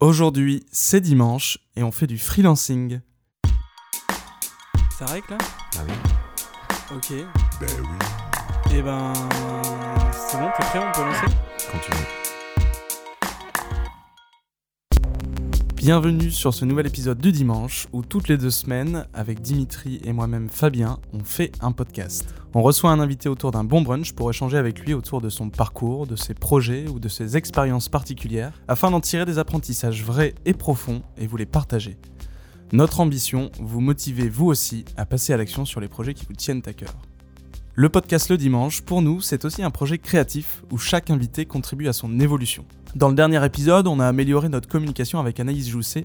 Aujourd'hui, c'est dimanche et on fait du freelancing. Ça règle là? Ah oui. Ok. Ben oui. Et ben. C'est bon, t'es prêt On peut lancer? Quand tu veux. Bienvenue sur ce nouvel épisode du dimanche où toutes les deux semaines, avec Dimitri et moi-même Fabien, on fait un podcast. On reçoit un invité autour d'un bon brunch pour échanger avec lui autour de son parcours, de ses projets ou de ses expériences particulières, afin d'en tirer des apprentissages vrais et profonds et vous les partager. Notre ambition, vous motiver vous aussi à passer à l'action sur les projets qui vous tiennent à cœur. Le podcast le dimanche, pour nous, c'est aussi un projet créatif où chaque invité contribue à son évolution. Dans le dernier épisode, on a amélioré notre communication avec Anaïs Jousset,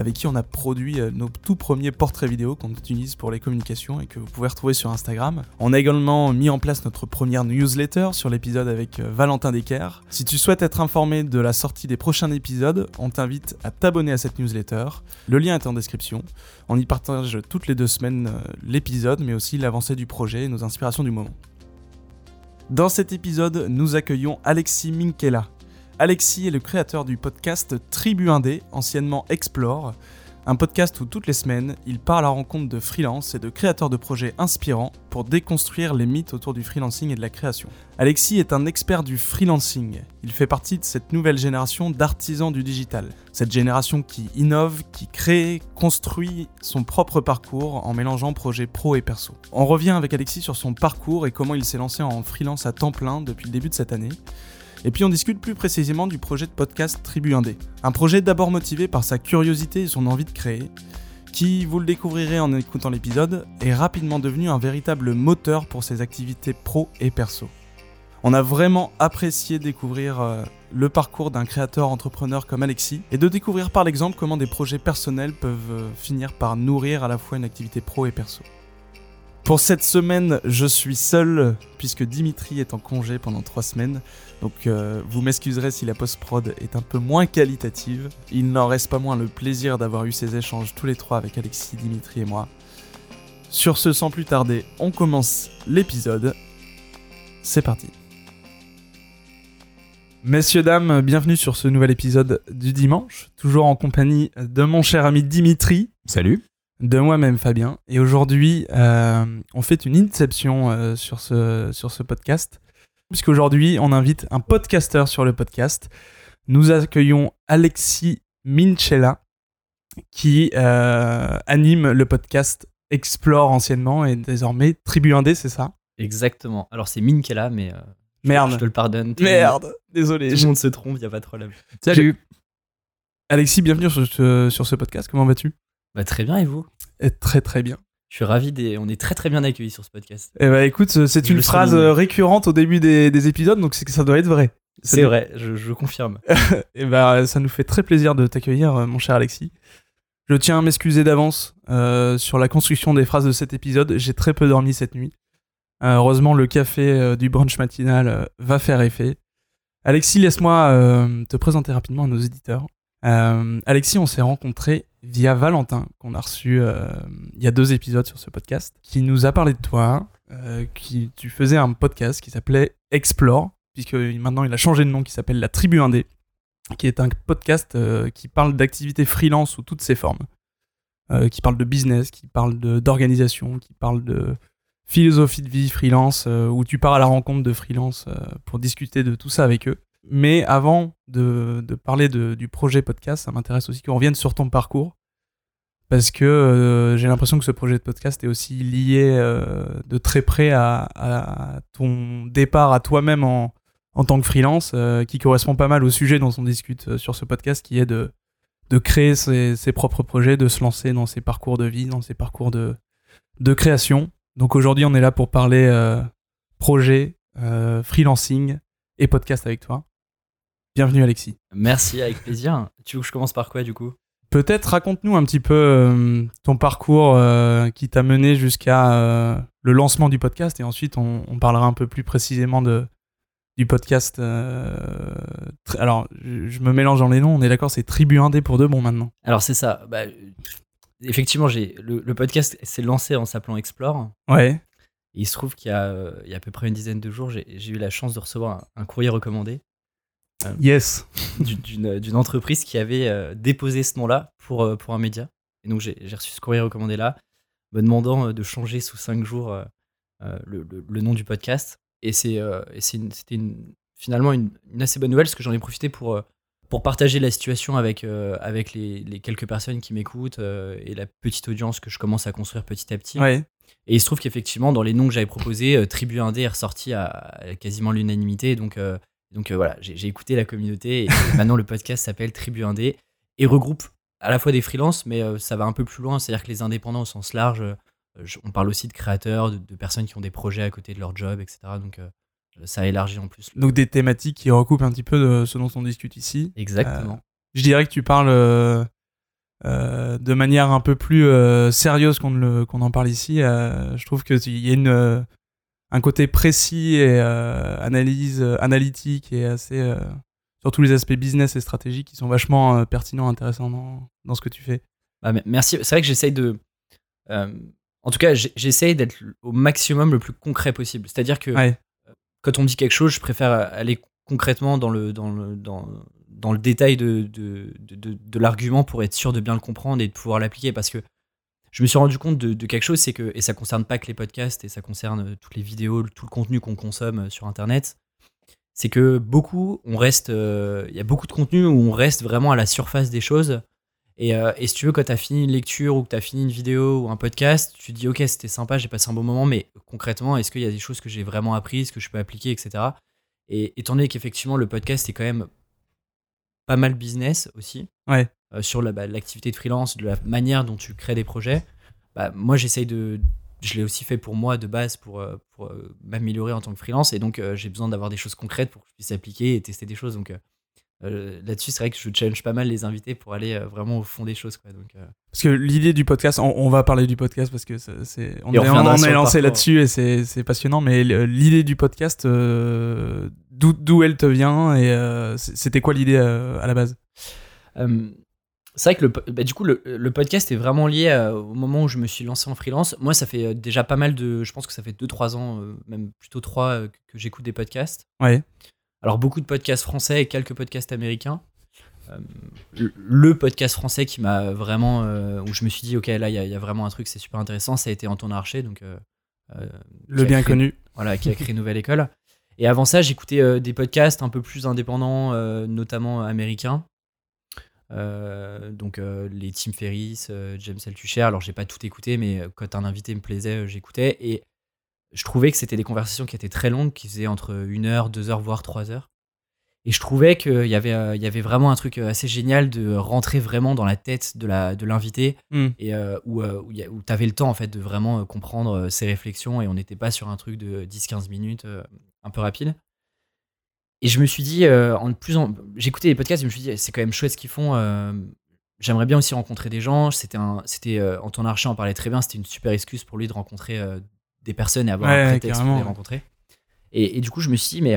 avec qui on a produit euh, nos tout premiers portraits vidéo qu'on utilise pour les communications et que vous pouvez retrouver sur Instagram. On a également mis en place notre première newsletter sur l'épisode avec euh, Valentin Decker. Si tu souhaites être informé de la sortie des prochains épisodes, on t'invite à t'abonner à cette newsletter. Le lien est en description. On y partage toutes les deux semaines euh, l'épisode, mais aussi l'avancée du projet et nos inspirations du moment. Dans cet épisode, nous accueillons Alexis Minkela. Alexis est le créateur du podcast Tribu Indé, anciennement Explore, un podcast où toutes les semaines, il part à la rencontre de freelance et de créateurs de projets inspirants pour déconstruire les mythes autour du freelancing et de la création. Alexis est un expert du freelancing. Il fait partie de cette nouvelle génération d'artisans du digital. Cette génération qui innove, qui crée, construit son propre parcours en mélangeant projets pro et perso. On revient avec Alexis sur son parcours et comment il s'est lancé en freelance à temps plein depuis le début de cette année. Et puis on discute plus précisément du projet de podcast Tribu Indé. Un projet d'abord motivé par sa curiosité et son envie de créer, qui, vous le découvrirez en écoutant l'épisode, est rapidement devenu un véritable moteur pour ses activités pro et perso. On a vraiment apprécié découvrir euh, le parcours d'un créateur entrepreneur comme Alexis et de découvrir par l'exemple comment des projets personnels peuvent euh, finir par nourrir à la fois une activité pro et perso. Pour cette semaine, je suis seul puisque Dimitri est en congé pendant trois semaines. Donc euh, vous m'excuserez si la post-prod est un peu moins qualitative. Il n'en reste pas moins le plaisir d'avoir eu ces échanges tous les trois avec Alexis, Dimitri et moi. Sur ce, sans plus tarder, on commence l'épisode. C'est parti. Messieurs, dames, bienvenue sur ce nouvel épisode du dimanche, toujours en compagnie de mon cher ami Dimitri Salut. de moi-même Fabien. Et aujourd'hui, euh, on fait une inception euh, sur, ce, sur ce podcast. Puisqu'aujourd'hui, on invite un podcasteur sur le podcast. Nous accueillons Alexis Minchella, qui euh, anime le podcast Explore anciennement et désormais Tribu Indé, c'est ça? Exactement. Alors c'est Minkela, mais euh, je- Merde. je te le pardonne. Monde- Merde, désolé. Tout le monde se trompe, il a pas de problème. Salut. Alexis, bienvenue sur ce, sur ce podcast. Comment vas-tu? Bah, très bien, et vous? Eh, Très très bien. Je suis ravi, des... on est très très bien accueillis sur ce podcast. Eh ben écoute, c'est Je une phrase souligne. euh, récurrente au début des, des épisodes, donc c'est que ça doit être vrai. C'est vrai, je, je confirme. Et bah, ça nous fait très plaisir de t'accueillir, euh, mon cher Alexis. Je tiens à m'excuser d'avance euh, sur la construction des phrases de cet épisode. J'ai très peu dormi cette nuit. Euh, heureusement, le café euh, du brunch matinal euh, va faire effet. Alexis, laisse-moi euh, te présenter rapidement à nos éditeurs. Euh, Alexis, on s'est rencontrés via Valentin, qu'on a reçu euh, il y a deux épisodes sur ce podcast, qui nous a parlé de toi, euh, qui tu faisais un podcast qui s'appelait Explore, puisque maintenant il a changé de nom, qui s'appelle La Tribu Indé qui est un podcast euh, qui parle d'activités freelance sous toutes ses formes, qui parle de business, qui parle d'organisation, qui parle de philosophie de vie freelance, où tu pars à la rencontre de freelance pour discuter de tout ça avec eux. Mais avant de, parler du projet podcast, ça m'intéresse aussi qu'on revienne sur ton parcours, parce que euh, j'ai l'impression que ce projet de podcast est aussi lié euh, de très près à, ton départ à toi-même en, en tant que freelance, euh, qui correspond pas mal au sujet dont on discute sur ce podcast, qui est de, de créer ses, ses propres projets, de se lancer dans ses parcours de vie, dans ses parcours de, de création. Donc aujourd'hui, on est là pour parler projet, freelancing et podcast avec toi. Bienvenue Alexis. Merci, avec plaisir. Tu veux que je commence par quoi du coup? Peut-être raconte-nous un petit peu euh, ton parcours euh, qui t'a mené jusqu'à euh, le lancement du podcast et ensuite on, on parlera un peu plus précisément de, du podcast. alors, je, je me mélange dans les noms, on est d'accord, c'est Tribu Indé pour deux bon maintenant. Alors c'est ça. Bah, effectivement, j'ai le, le podcast s'est lancé en s'appelant Explore. Ouais, Et il se trouve qu'il y, a, il y a à peu près une dizaine de jours, j'ai j'ai eu la chance de recevoir un, un courrier recommandé Yes. du- d'une entreprise qui avait euh, déposé ce nom-là pour, euh, pour un média. Et donc j'ai reçu ce courrier recommandé là, me demandant euh, de changer sous 5 jours euh, euh, le, le- le nom du podcast. Et euh, c'était finalement une, une assez bonne nouvelle parce que j'en ai profité pour, euh, pour partager la situation avec, euh, avec les, les quelques personnes qui m'écoutent euh, et la petite audience que je commence à construire petit à petit. Ouais. Et il se trouve qu'effectivement, dans les noms que j'avais proposés, euh, Tribu Indé est ressorti à, à quasiment l'unanimité. Donc, euh, donc euh, voilà, j'ai écouté la communauté et maintenant le podcast s'appelle Tribu Indé et regroupe à la fois des freelances, mais euh, ça va un peu plus loin. C'est-à-dire que les indépendants au sens large, euh, je- on parle aussi de créateurs, de, de personnes qui ont des projets à côté de leur job, etc. Donc ça élargit en plus. le- Donc des thématiques qui recoupent un petit peu de ce dont on discute ici. Exactement. Je dirais que tu parles de manière un peu plus sérieuse qu'on en parle ici. Je trouve qu'il y a une, un côté précis et euh, analyse euh, analytique et assez euh, sur tous les aspects business et stratégiques qui sont vachement pertinents, intéressants dans, dans ce que tu fais. Bah, merci. C'est vrai que j'essaye de. en tout cas, j'essaye d'être au maximum le plus concret possible. C'est-à-dire que Ouais. quand on me dit quelque chose, je préfère aller concrètement dans le, dans le, dans, dans le détail de, de, de, de- de l'argument pour être sûr de bien le comprendre et de pouvoir l'appliquer. Parce que je me suis rendu compte de, quelque chose, c'est que, et ça concerne pas que les podcasts, et ça concerne euh, toutes les vidéos, tout le contenu qu'on consomme euh, sur Internet, c'est que beaucoup, on reste, euh, il y a beaucoup de contenu où on reste vraiment à la surface des choses. Et, et si tu veux, quand tu as fini une lecture ou que tu as fini une vidéo ou un podcast, tu te dis, ok, c'était sympa, j'ai passé un bon moment, mais concrètement, est-ce qu'il y a des choses que j'ai vraiment apprises, que je peux appliquer, etc. Et étant donné qu'effectivement, le podcast est quand même pas mal business aussi, Ouais. Euh, sur la- bah, l'activité de freelance, de la manière dont tu crées des projets, bah, moi j'essaye de. Je l'ai aussi fait pour moi de base pour, euh, pour euh, m'améliorer en tant que freelance et donc euh, j'ai besoin d'avoir des choses concrètes pour que je puisse appliquer et tester des choses. Donc euh, là-dessus, c'est vrai que je challenge pas mal les invités pour aller euh, vraiment au fond des choses. Quoi. Donc, euh, Parce que l'idée du podcast, on, on va parler du podcast parce que ça- c'est on, on est, on lancé là-dessus et c'est c'est passionnant. Mais l'idée du podcast, euh, d'où d'où elle te vient et euh, c'était quoi l'idée euh, à la base? Euh, c'est vrai que le, bah, du coup, le, le podcast est vraiment lié euh, au moment où je me suis lancé en freelance. Moi, ça fait euh, déjà pas mal de. Je pense que ça fait 2-3 ans, euh, même plutôt 3, euh, que, j'écoute des podcasts. Ouais. Alors, beaucoup de podcasts français et quelques podcasts américains. Euh, le- podcast français qui m'a vraiment. où je me suis dit, ok, là, il y, a- il y a vraiment un truc, c'est super intéressant, ça a été Anton Archer, donc. Le bien créé- connu. voilà, qui a créé Nouvelle École. Et avant ça, j'écoutais des podcasts un peu plus indépendants, notamment américains. Euh, donc euh, les Tim Ferriss, euh, James Altucher. Alors j'ai pas tout écouté, mais euh, quand un invité me plaisait, j'écoutais. Et je trouvais que c'était des conversations qui étaient très longues, qui faisaient entre une heure, deux heures, voire trois heures. Et je trouvais qu'il y avait, il y avait vraiment un truc assez génial de rentrer vraiment dans la tête de la de l'invité Hmm. et où, où, où tu avais le temps en fait de vraiment comprendre ses réflexions et on n'était pas sur un truc de 10-15 minutes un peu rapide. Et je me suis dit, euh, en plus en... j'écoutais les podcasts, je me suis dit, c'est quand même chouette ce qu'ils font. euh, J'aimerais bien aussi rencontrer des gens. C'était un, c'était euh, Anton Archer en parlait très bien. C'était une super excuse pour lui de rencontrer des personnes et avoir Ouais, un prétexte pour les rencontrer. Et, et du coup, je me suis dit, mais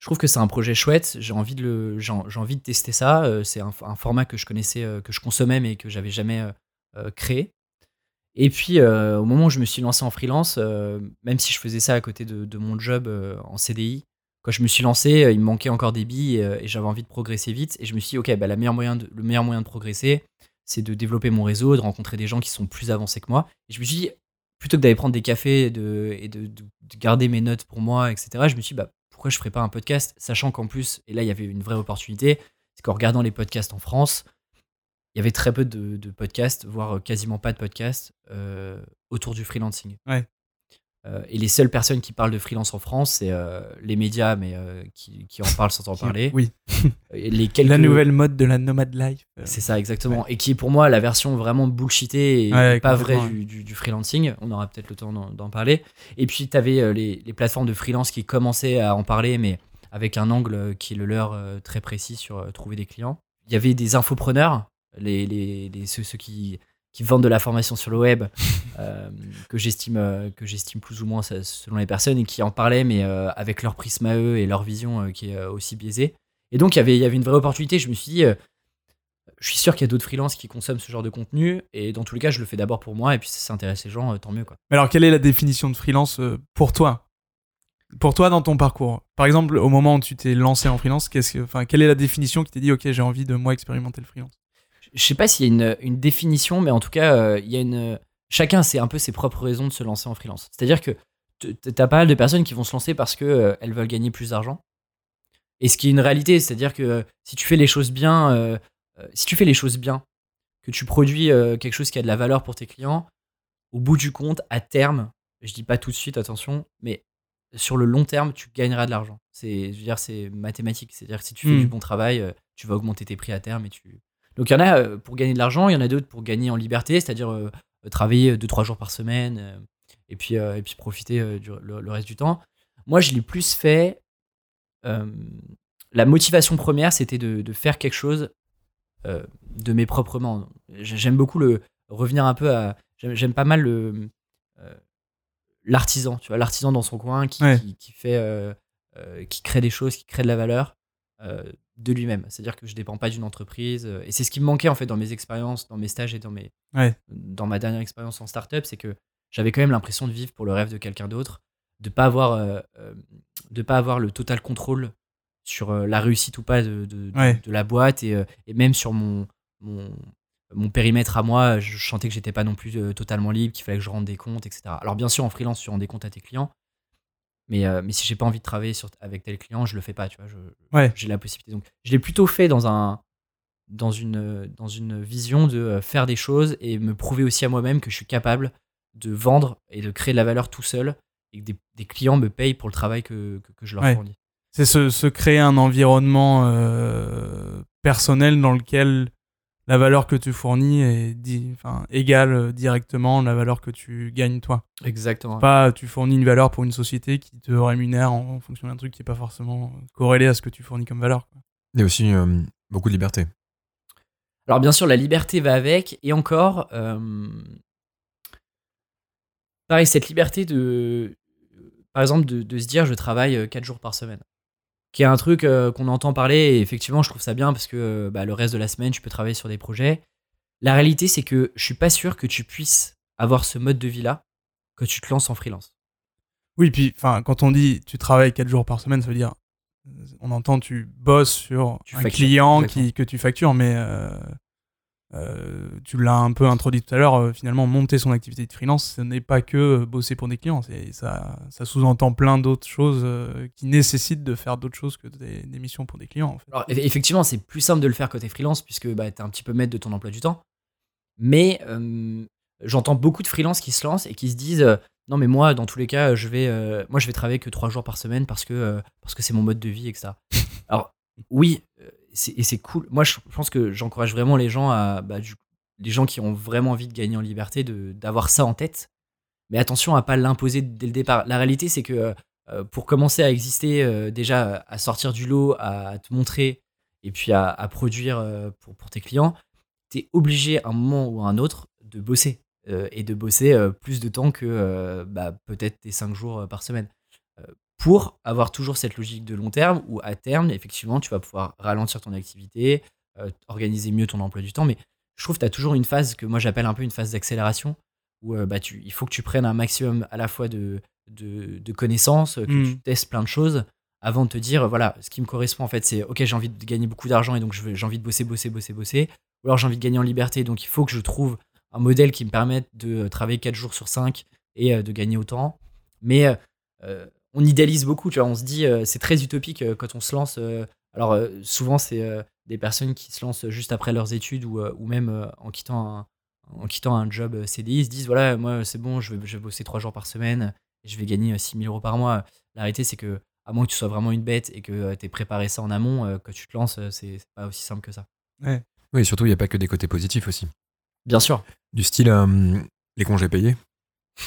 je trouve que c'est un projet chouette. J'ai envie de le, j'ai envie de tester ça. C'est un, un format que je connaissais, que je consommais, mais que j'avais jamais créé. Et puis, euh, au moment où je me suis lancé en freelance, euh, même si je faisais ça à côté de, de mon job euh, en CDI, quand je me suis lancé, euh, il me manquait encore des billes euh, et j'avais envie de progresser vite. Et je me suis dit, ok, bah, le meilleur moyen de progresser, c'est de développer mon réseau, de rencontrer des gens qui sont plus avancés que moi. Et je me suis dit, plutôt que d'aller prendre des cafés et de, garder mes notes pour moi, etc., je me suis dit, bah, pourquoi je ferais pas un podcast, sachant qu'en plus, et là, il y avait une vraie opportunité, c'est qu'en regardant les podcasts en France, il y avait très peu de, podcasts, voire quasiment pas de podcasts euh, autour du freelancing. Ouais. Euh, et les seules personnes qui parlent de freelance en France, c'est euh, les médias, mais euh, qui, qui en parlent sans en parler. Oui. Et les quelques... La nouvelle mode de la nomade life. C'est ça, exactement. Et qui est pour moi la version vraiment bullshitée et Ouais, pas vraie du, du- du freelancing. On aura peut-être le temps d'en parler. Et puis, tu avais les, les plateformes de freelance qui commençaient à en parler, mais avec un angle qui est le leur très précis sur trouver des clients. Il y avait des infopreneurs, les, les, les- ceux, ceux qui, qui vendent de la formation sur le web, euh, que j'estime euh, que j'estime plus ou moins selon les personnes, et qui en parlaient, mais euh, avec leur prisme à eux et leur vision qui est aussi biaisée. Et donc, il y avait- il y avait une vraie opportunité. Je me suis dit, je suis sûr qu'il y a d'autres freelances qui consomment ce genre de contenu. Et dans tous les cas, je le fais d'abord pour moi. Et puis, si ça intéresse les gens, tant mieux. Quoi. Mais alors, quelle est la définition de freelance pour toi? Pour toi dans ton parcours, par exemple, au moment où tu t'es lancé en freelance, qu'est-ce que, quelle est la définition qui t'a dit, ok, j'ai envie de moi expérimenter le freelance Je sais pas s'il y a une, une définition, mais en tout cas, euh, il y a une. Chacun c'est un peu ses propres raisons de se lancer en freelance. C'est-à-dire que t- t'as pas mal de personnes qui vont se lancer parce que euh, elles veulent gagner plus d'argent. Et ce qui est une réalité, c'est-à-dire que euh, si tu fais les choses bien, euh, si tu fais les choses bien, que tu produis quelque chose qui a de la valeur pour tes clients, au bout du compte, à terme, je dis pas tout de suite, attention, mais sur le long terme, tu gagneras de l'argent. C'est, je veux dire, c'est mathématique. C'est-à-dire que si tu fais Mm. du bon travail, tu vas augmenter tes prix à terme et tu. Donc il y en a euh, pour gagner de l'argent, il y en a d'autres pour gagner en liberté, c'est-à-dire euh, euh, travailler 2-3 jours par semaine euh, et puis euh, et puis profiter du- le, le reste du temps. Moi, je l'ai plus fait. la motivation première, c'était de, de faire quelque chose de mes propres mains. J'ai- J'aime beaucoup le revenir un peu à. J'aime pas mal le l'artisan, tu vois, l'artisan dans son coin qui, Ouais. qui, qui fait, qui crée des choses, qui crée de la valeur de lui-même. C'est-à-dire que je dépends pas d'une entreprise. euh, et c'est ce qui me manquait en fait dans mes expériences, dans mes stages et dans mes, Ouais. dans ma dernière expérience en startup, c'est que j'avais quand même l'impression de vivre pour le rêve de quelqu'un d'autre, de pas avoir, euh, euh, de pas avoir le total contrôle sur euh, la réussite ou pas de, de, de- Ouais. de la boîte et, euh, et même sur mon, mon, mon périmètre à moi, je sentais que j'étais pas non plus euh, totalement libre, qu'il fallait que je rende des comptes, etc. Alors bien sûr, en freelance, tu rends des comptes à tes clients, mais, euh, mais si j'ai pas envie de travailler sur, avec tel client, je le fais pas, tu vois. je- Ouais. J'ai la possibilité. Donc, je l'ai plutôt fait dans un dans une dans une vision de euh, faire des choses et me prouver aussi à moi-même que je suis capable de vendre et de créer de la valeur tout seul et que des, des clients me payent pour le travail que, que, que je leur Ouais. fournis. C'est se, se créer un environnement euh, personnel dans lequel la valeur que tu fournis est enfin, égale euh, directement la valeur que tu gagnes toi. Exactement. Pas tu fournis une valeur pour une société qui te rémunère en, en fonction d'un truc qui est pas forcément corrélé à ce que tu fournis comme valeur. quoi. Il y a aussi euh, beaucoup de liberté. Alors bien sûr, la liberté va avec, et encore, euh, pareil, cette liberté de, par exemple, de, de se dire je travaille 4 jours par semaine, qui est un truc euh, qu'on entend parler, et effectivement, je trouve ça bien parce que euh, bah, le reste de la semaine, tu peux travailler sur des projets. La réalité, c'est que je suis pas sûr que tu puisses avoir ce mode de vie-là quand tu te lances en freelance. Oui, puis enfin, quand on dit tu travailles 4 jours par semaine, ça veut dire on entend tu bosses sur Tu un factures, client qui, que tu factures, mais euh, euh, tu l'as un peu introduit tout à l'heure, euh, finalement, monter son activité de freelance, ce n'est pas que euh, bosser pour des clients, ça, ça sous-entend plein d'autres choses qui nécessitent de faire d'autres choses que des, missions pour des clients. Alors, effectivement, c'est plus simple de le faire côté freelance puisque bah, tu es un petit peu maître de ton emploi du temps. Mais j'entends beaucoup de freelance qui se lancent et qui se disent non mais moi dans tous les cas je vais moi je vais travailler que trois jours par semaine parce que que c'est mon mode de vie etc. Alors oui euh, c'est- et c'est cool. Moi je pense que j'encourage vraiment les gens à bah, les gens qui ont vraiment envie de gagner en liberté d'avoir ça en tête. Mais attention à pas l'imposer dès le départ. La réalité c'est que euh, pour commencer à exister euh, déjà à sortir du lot, à te montrer et puis à, produire euh, pour, pour tes clients, tu es obligé à un moment ou à un autre de bosser. et de bosser plus de temps que bah, peut-être tes 5 jours par semaine. Pour avoir toujours cette logique de long terme où à terme, effectivement, tu vas pouvoir ralentir ton activité, euh, organiser mieux ton emploi du temps. Mais je trouve que tu as toujours une phase que moi j'appelle un peu une phase d'accélération où euh, bah, tu, il faut que tu prennes un maximum à la fois de, de, de connaissances, que tu testes plein de choses avant de te dire, voilà, ce qui me correspond en fait, c'est ok, j'ai envie de gagner beaucoup d'argent et donc j'ai envie de bosser, bosser, bosser, bosser. Ou alors j'ai envie de gagner en liberté, donc il faut que je trouve un modèle qui me permette de euh, travailler 4 jours sur 5 et de gagner autant. Mais euh, on idéalise beaucoup, tu vois, on se dit, euh, c'est très utopique euh, quand on se lance. euh, alors euh, souvent, c'est euh, des personnes qui se lancent juste après leurs études ou, euh, ou même euh, en quittant un, en quittant un job CDI, ils se disent, voilà, moi c'est bon, je vais, je vais bosser 3 jours par semaine, et je vais gagner 6 000 euros par mois. La réalité, c'est que à moins que tu sois vraiment une bête et que tu aies préparé ça en amont, euh, quand tu te lances, euh, c'est pas aussi simple que ça. Oui, surtout, il n'y a pas que des côtés positifs aussi. Bien sûr, Du style, euh, les congés payés.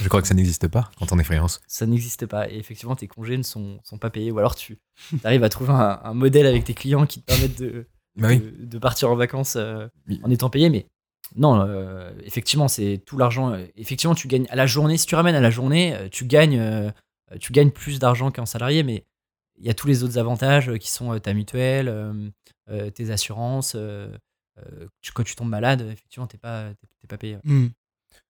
Je crois que ça n'existe pas quand on est freelance. ça n'existe pas. Et effectivement, tes congés ne sont, sont pas payés. Ou alors tu arrives à trouver un, un modèle avec tes clients qui te permettent de, Bah oui. de, de partir en vacances euh, Oui. en étant payé. Mais non, euh, effectivement, c'est tout l'argent. euh, Effectivement, tu gagnes à la journée. Si tu ramènes à la journée, tu gagnes, euh, tu gagnes plus d'argent qu'un salarié. Mais il y a tous les autres avantages qui sont ta mutuelle, tes assurances. euh, euh, tu- quand tu tombes malade, effectivement, t'es pas, t'es- t'es pas payé. Hmm.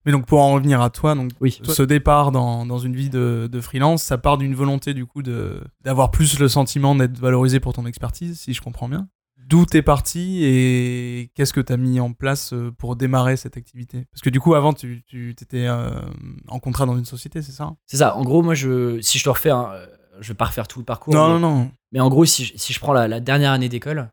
Mais donc pour en revenir à toi, donc Oui. ce départ dans, dans une vie de, de freelance, ça part d'une volonté du coup de d'avoir plus le sentiment d'être valorisé pour ton expertise, si je comprends bien. D'où t'es parti et qu'est-ce que t'as mis en place euh, pour démarrer cette activité? Parce que du coup, avant, tu, tu étais en contrat dans une société, c'est ça C'est ça. En gros, moi, je, si je te refais, un, euh, je vais pas refaire tout le parcours. Non, mais, non, non. mais en gros, si je, si je prends la, la dernière année d'école,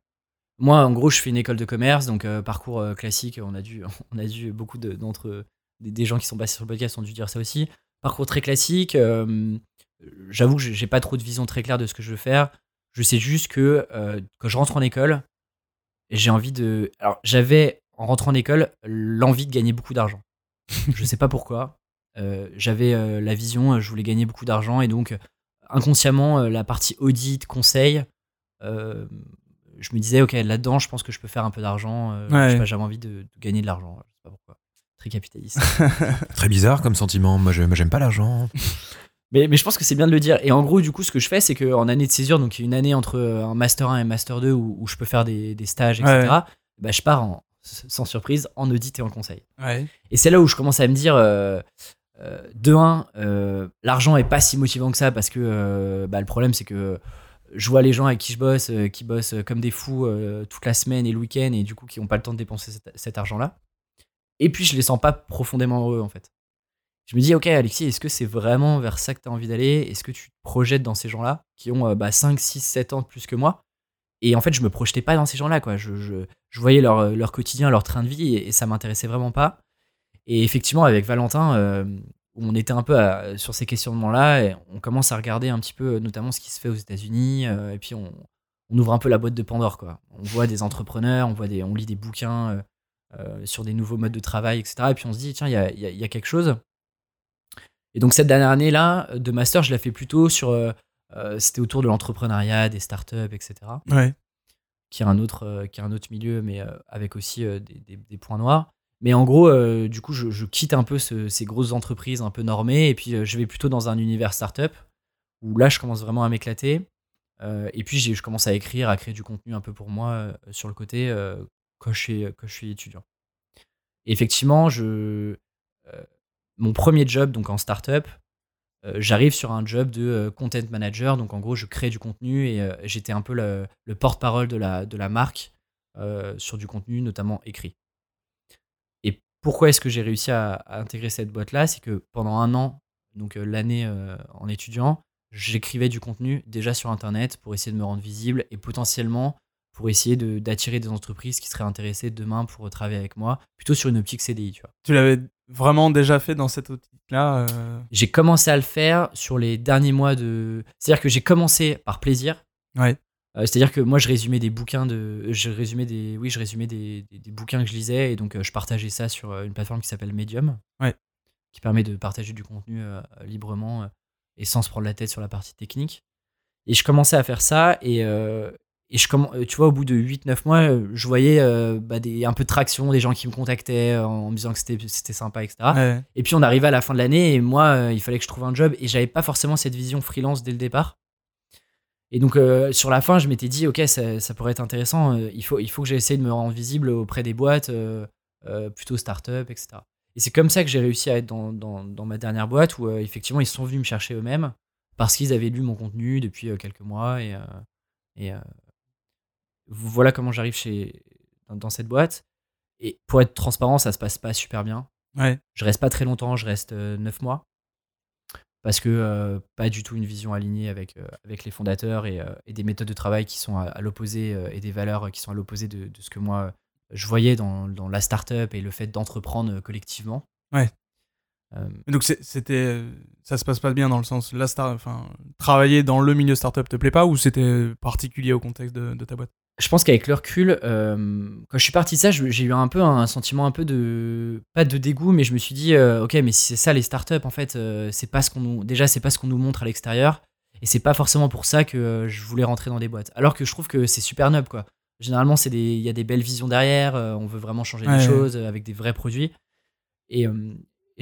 moi, en gros, je fais une école de commerce, donc euh, parcours euh, classique. On a dû, on a dû beaucoup de- d'entre des, des gens qui sont passés sur le podcast ont dû dire ça aussi. Parcours très classique. euh, J'avoue que j'ai pas trop de vision très claire de ce que je veux faire. Je sais juste que euh, quand je rentre en école, j'ai envie de. Alors, j'avais en rentrant en école l'envie de gagner beaucoup d'argent. je sais pas pourquoi. Euh, j'avais la vision, je voulais gagner beaucoup d'argent et donc inconsciemment la partie audit, conseil, je me disais ok là-dedans je pense que je peux faire un peu d'argent. Ouais. J'avais envie de, de gagner de l'argent. Je sais pas pourquoi. Très capitaliste. Très bizarre comme sentiment. Moi, j'aime pas l'argent. mais, mais je pense que c'est bien de le dire. Et en gros du coup ce que je fais c'est qu'en année de césure, donc une année entre euh, un master 1 et master 2 où, où je peux faire des, des stages etc. Ouais. Bah, je pars en, sans surprise en audit et en conseil. Ouais. Et c'est là où je commence à me dire, euh, euh, de un, euh, l'argent est pas si motivant que ça parce que euh, bah, le problème c'est que je vois les gens avec qui je bosse, euh, qui bossent comme des fous toute la semaine et le week-end et du coup qui n'ont pas le temps de dépenser cet, cet argent-là. Et puis je les sens pas profondément heureux en fait. Je me dis, ok Alexis, est-ce que c'est vraiment vers ça que tu as envie d'aller? Est-ce que tu te projettes dans ces gens-là qui ont euh, bah, 5, 6, 7 ans de plus que moi? Et en fait, je me projetais pas dans ces gens-là. quoi. Je, je- je voyais leur, leur quotidien, leur train de vie et, et ça m'intéressait vraiment pas. Et effectivement, avec Valentin, euh, on était un peu à- sur ces questionnements-là, on commence à regarder un petit peu, euh, notamment ce qui se fait aux États-Unis, euh, et puis on, on ouvre un peu la boîte de Pandore, quoi. On voit des entrepreneurs, on voit des, on lit des bouquins euh, euh, sur des nouveaux modes de travail, etc. Et puis on se dit, tiens, il y a, il y a- il y a quelque chose. Et donc cette dernière année-là de master, je la fais plutôt sur, euh, euh, c'était autour de l'entrepreneuriat, des startups, etc Ouais. qui est un autre, euh, qui est un autre milieu, mais euh, avec aussi euh, des, des- des points noirs. Mais en gros, euh, du coup, je, je quitte un peu ce- ces grosses entreprises un peu normées et puis euh, je vais plutôt dans un univers startup où là, je commence vraiment à m'éclater. Euh, et puis, je commence à écrire, à créer du contenu un peu pour moi euh, sur le côté euh, quand, je suis, étudiant. Effectivement, euh, mon premier job, donc en startup, euh, j'arrive sur un job de euh, content manager. Donc en gros, je crée du contenu et j'étais un peu le, le porte-parole de la, marque sur du contenu, notamment écrit. Et pourquoi est-ce que j'ai réussi à, intégrer cette boîte-là? C'est que pendant un an, donc l'année en étudiant, j'écrivais du contenu déjà sur Internet pour essayer de me rendre visible et potentiellement pour essayer de- d'attirer des entreprises qui seraient intéressées demain pour travailler avec moi, plutôt sur une optique CDI, tu vois. Tu l'avais vraiment déjà fait dans cette optique-là euh, J'ai commencé à le faire sur les derniers mois de. C'est-à-dire que j'ai commencé par plaisir. Ouais. Euh, C'est-à-dire que moi, je résumais des bouquins de. Je résumais des. Oui, je résumais des, des- des bouquins que je lisais et donc euh, je partageais ça sur une plateforme qui s'appelle Medium. Ouais. Qui permet de partager du contenu librement et sans se prendre la tête sur la partie technique. Et je commençais à faire ça et. euh, et je euh, tu vois, au bout de 8-9 mois, euh, je voyais euh, bah, des, un peu de traction, des gens qui me contactaient en me disant que c'était c'était sympa, etc. ouais. Et puis on arrivait à la fin de l'année et moi, euh, il fallait que je trouve un job et j'avais pas forcément cette vision freelance dès le départ. Et donc euh, sur la fin, je m'étais dit, ok, ça, ça pourrait être intéressant. il, faut, il faut que j'essaie de me rendre visible auprès des boîtes, plutôt start-up, etc. Et c'est comme ça que j'ai réussi à être dans, dans- dans ma dernière boîte où effectivement ils sont venus me chercher eux-mêmes parce qu'ils avaient lu mon contenu depuis quelques mois et, et voilà comment j'arrive chez dans, dans cette boîte. Et pour être transparent, ça se passe pas super bien. Ouais. Je reste pas très longtemps, je reste 9 mois. Parce que euh, pas du tout une vision alignée avec, euh, avec les fondateurs et, euh, et des méthodes de travail qui sont à, à l'opposé euh, et des valeurs qui sont à l'opposé de, de ce que moi euh, je voyais dans, dans la startup et le fait d'entreprendre euh, collectivement. Ouais. Euh, Donc c'était, euh, ça se passe pas bien dans le sens, la star, enfin, travailler dans le milieu startup te plaît pas ou c'était particulier au contexte de, de ta boîte? Je pense qu'avec le recul, euh, quand je suis parti de ça, j'ai eu un peu un sentiment un peu de pas de dégoût, mais je me suis dit, euh, ok, mais si c'est ça les startups, en fait, euh, c'est pas ce qu'on nous, déjà c'est pas ce qu'on nous montre à l'extérieur, et c'est pas forcément pour ça que je voulais rentrer dans des boîtes. Alors que je trouve que c'est super noble, quoi. Généralement, c'est des, il y a des belles visions derrière, on veut vraiment changer Ouais, les choses avec des vrais produits, et, et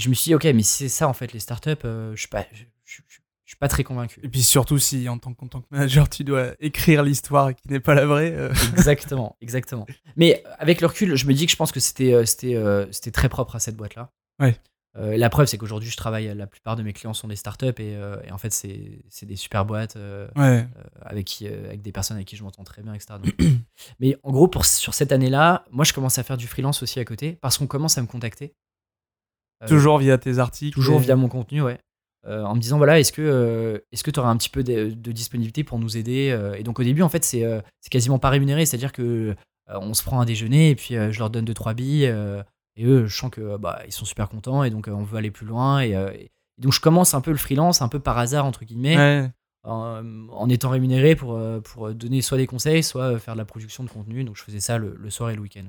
je me suis dit, ok, mais si c'est ça en fait les startups, je suis pas, je, je- je- je suis pas très convaincu. Et puis surtout si en tant, que manager tu dois écrire l'histoire qui n'est pas la vraie. euh, exactement, exactement. Mais avec le recul, je me dis que je pense que c'était euh, c'était euh, c'était très propre à cette boîte-là. Ouais. Euh, la preuve, c'est qu'aujourd'hui, je travaille, la plupart de mes clients sont des startups et, euh, et en fait, c'est c'est des super boîtes euh, Ouais. avec, qui, avec des personnes avec qui je m'entends très bien, etc. Donc, mais en gros, pour, sur cette année-là, moi, je commence à faire du freelance aussi à côté parce qu'on commence à me contacter. Toujours via tes articles. Toujours et- via mon contenu, ouais. Euh, en me disant, voilà, est-ce que euh, est-ce que tu auras un petit peu de, de disponibilité pour nous aider euh, Et donc, au début, en fait, c'est quasiment pas rémunéré. C'est-à-dire que on se prend un déjeuner et puis je leur donne deux, trois billes. et eux, je sens que bah, ils sont super contents et donc on veut aller plus loin. Et, et donc, je commence un peu le freelance, un peu par hasard, entre guillemets, Ouais. en, en étant rémunéré pour, pour donner soit des conseils, soit faire de la production de contenu. Donc, je faisais ça le, le soir et le week-end.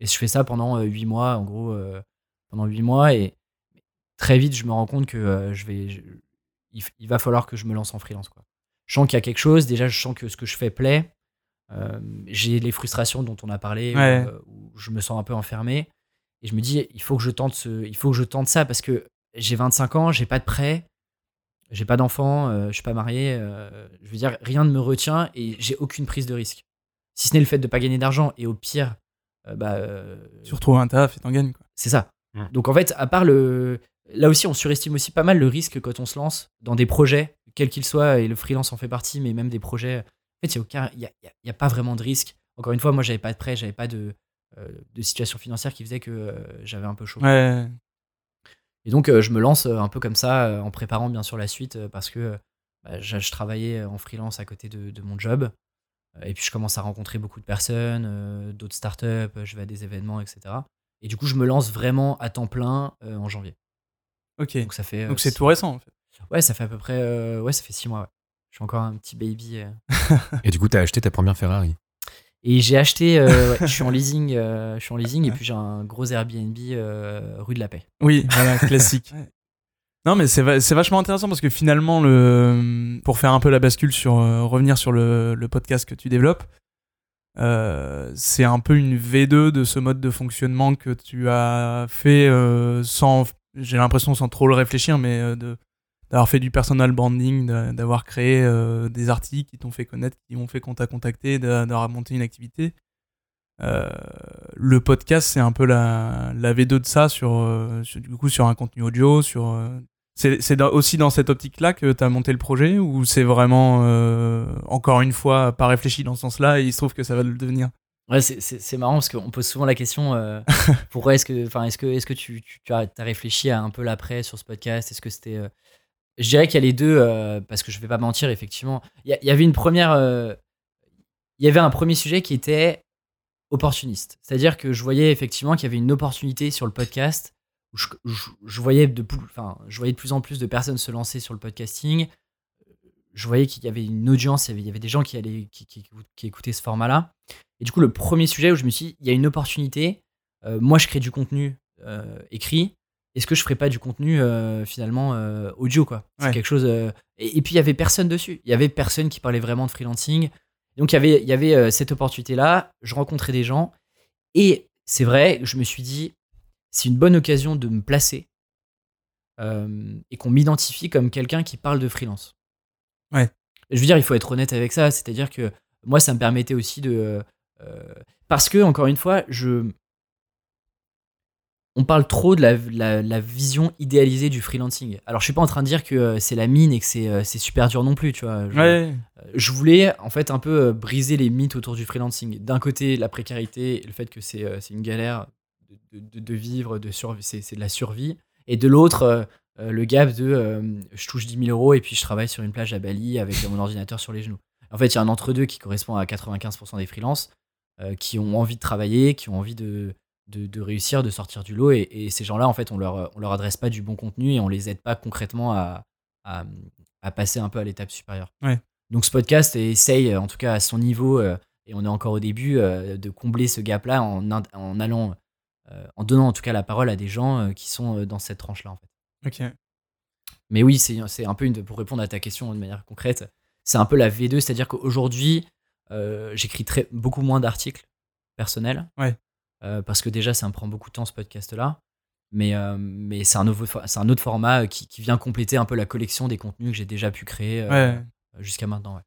Et je fais ça pendant euh, huit mois, en gros, pendant huit mois. Et très vite, je me rends compte que euh, je vais, je- il, il va falloir que je me lance en freelance. Quoi. Je sens qu'il y a quelque chose. Déjà, je sens que ce que je fais plaît. Euh, j'ai les frustrations dont on a parlé, Ouais. euh, où je me sens un peu enfermé. Et je me dis, il faut que je tente, ce, il faut que je tente ça parce que j'ai 25 ans, j'ai pas de prêt, j'ai pas d'enfant, euh, je suis pas marié. euh, je veux dire, rien ne me retient et j'ai aucune prise de risque. Si ce n'est le fait de pas gagner d'argent et au pire, euh, bah, euh, Tu retrouves un taf et t'en gagnes. Quoi. c'est ça. Mm. Donc en fait, à part le. Là aussi, on surestime aussi pas mal le risque quand on se lance dans des projets, quels qu'ils soient, et le freelance en fait partie, mais même des projets. En fait, il n'y a, y a, y a- pas vraiment de risque. Encore une fois, moi, j'avais pas de prêt, j'avais pas de, euh, de situation financière qui faisait que euh, j'avais un peu chaud. Ouais. Et donc, euh, je me lance un peu comme ça, en préparant bien sûr la suite, parce que bah, je, je travaillais en freelance à côté de, de mon job. Et puis, je commence à rencontrer beaucoup de personnes, d'autres startups, je vais à des événements, etc. Et du coup, je me lance vraiment à temps plein en janvier. Ok. Donc, ça fait. euh, Donc c'est tout récent en fait. Ouais, ça fait à peu près. euh, ouais, ça fait six mois. ouais. Je suis encore un petit baby. euh. Et du coup, t'as acheté ta première Ferrari. Et j'ai acheté. euh, ouais, je suis en leasing. euh, je suis en leasing et puis j'ai un gros Airbnb euh, rue de la Paix. Oui, voilà, classique. Non, mais c'est va- c'est vachement intéressant parce que finalement, le, pour faire un peu la bascule sur euh, revenir sur le, le podcast que tu développes, euh, c'est un peu une V2 de ce mode de fonctionnement que tu as fait euh, sans, j'ai l'impression sans trop le réfléchir, mais euh, d'avoir fait du personal branding, d'a- d'avoir créé euh, des articles qui t'ont fait connaître, qui m'ont fait qu'on t'a contacté, d'a- d'avoir monté une activité. Euh, le podcast, c'est un peu la, la V2 de ça sur, du coup, sur un contenu audio. C'est aussi dans cette optique-là que tu as monté le projet ou c'est vraiment, encore une fois, pas réfléchi dans ce sens-là et il se trouve que ça va le devenir? Ouais, c'est- marrant parce qu'on pose souvent la question euh, pourquoi est-ce que, enfin, est-ce que, est-ce que tu, tu, tu as, réfléchi à un peu l'après sur ce podcast? Est-ce que c'était. euh, Je dirais qu'il y a les deux euh, parce que je vais pas mentir, effectivement. Il y, avait une première. Il y avait un premier sujet qui était opportuniste. C'est-à-dire que je voyais effectivement qu'il y avait une opportunité sur le podcast. Où je, je- je voyais de, enfin, je voyais de plus en plus de personnes se lancer sur le podcasting. Je voyais qu'il y avait une audience, il y avait, il y avait des gens qui, allaient, qui, qui- qui écoutaient ce format-là. Et du coup, le premier sujet où je me suis dit, il y a une opportunité. euh, moi, je crée du contenu euh, écrit. Est-ce que je ferais pas du contenu euh, finalement audio quoi? C'est Ouais. quelque chose. et, et puis il y avait personne dessus. Il y avait personne qui parlait vraiment de freelancing. Donc il y avait, il y avait cette opportunité-là. Je rencontrais des gens et c'est vrai. Je me suis dit, c'est une bonne occasion de me placer et qu'on m'identifie comme quelqu'un qui parle de freelance. Ouais. Je veux dire, il faut être honnête avec ça. C'est-à-dire que moi, ça me permettait aussi de. euh, parce que, encore une fois, je. On parle trop de la, la- la vision idéalisée du freelancing. Alors, je suis pas en train de dire que euh, c'est la mine et que c'est euh, c'est super dur non plus, tu vois. Je, Ouais, je voulais en fait un peu briser les mythes autour du freelancing. D'un côté, la précarité le fait que c'est une galère de, de- de vivre, de survie, c'est c'est de la survie. Et de l'autre, euh, le gap de euh, je touche 10 000 euros et puis je travaille sur une plage à Bali avec mon ordinateur sur les genoux. En fait, il y a un entre-deux qui correspond à 95% des freelances euh, qui ont envie de travailler, qui ont envie de, de, de réussir, de sortir du lot. Et, et ces gens-là, en fait, on leur, on leur adresse pas du bon contenu et on les aide pas concrètement à, à, à passer un peu à l'étape supérieure. Ouais. Donc ce podcast essaye, en tout cas à son niveau, et on est encore au début, de combler ce gap-là en, en allant, en donnant en tout cas la parole à des gens qui sont dans cette tranche-là, en fait. Ok. Mais oui, c'est un peu une, pour répondre à ta question de manière concrète, c'est un peu la V2, c'est-à-dire qu'aujourd'hui, euh, j'écris très beaucoup moins d'articles personnels. Ouais. Euh, parce que déjà, ça me prend beaucoup de temps ce podcast-là. Mais, euh, mais c'est un, un autre format euh, qui, qui vient compléter un peu la collection des contenus que j'ai déjà pu créer Ouais. jusqu'à maintenant. ouais.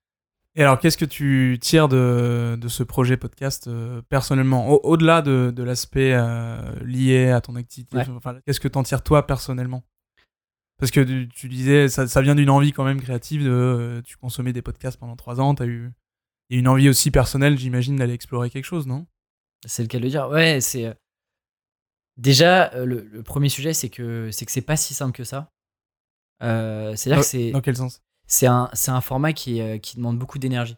Et alors, qu'est-ce que tu tires de, de ce projet podcast euh, personnellement? Au- Au-delà de, de l'aspect euh, lié à ton activité, Ouais. enfin, qu'est-ce que t'en tires toi personnellement? Parce que tu, tu disais, ça, ça vient d'une envie quand même créative de. euh, tu consommais des podcasts pendant trois ans, t'as eu. Il y a une envie aussi personnelle, j'imagine, d'aller explorer quelque chose, non? C'est le cas de le dire. Ouais, c'est. euh, Déjà, euh, le, le premier sujet, c'est que c'est que c'est pas si simple que ça. Euh, C'est-à-dire que c'est dans quel sens? c'est un, c'est un format qui, euh, qui demande beaucoup d'énergie.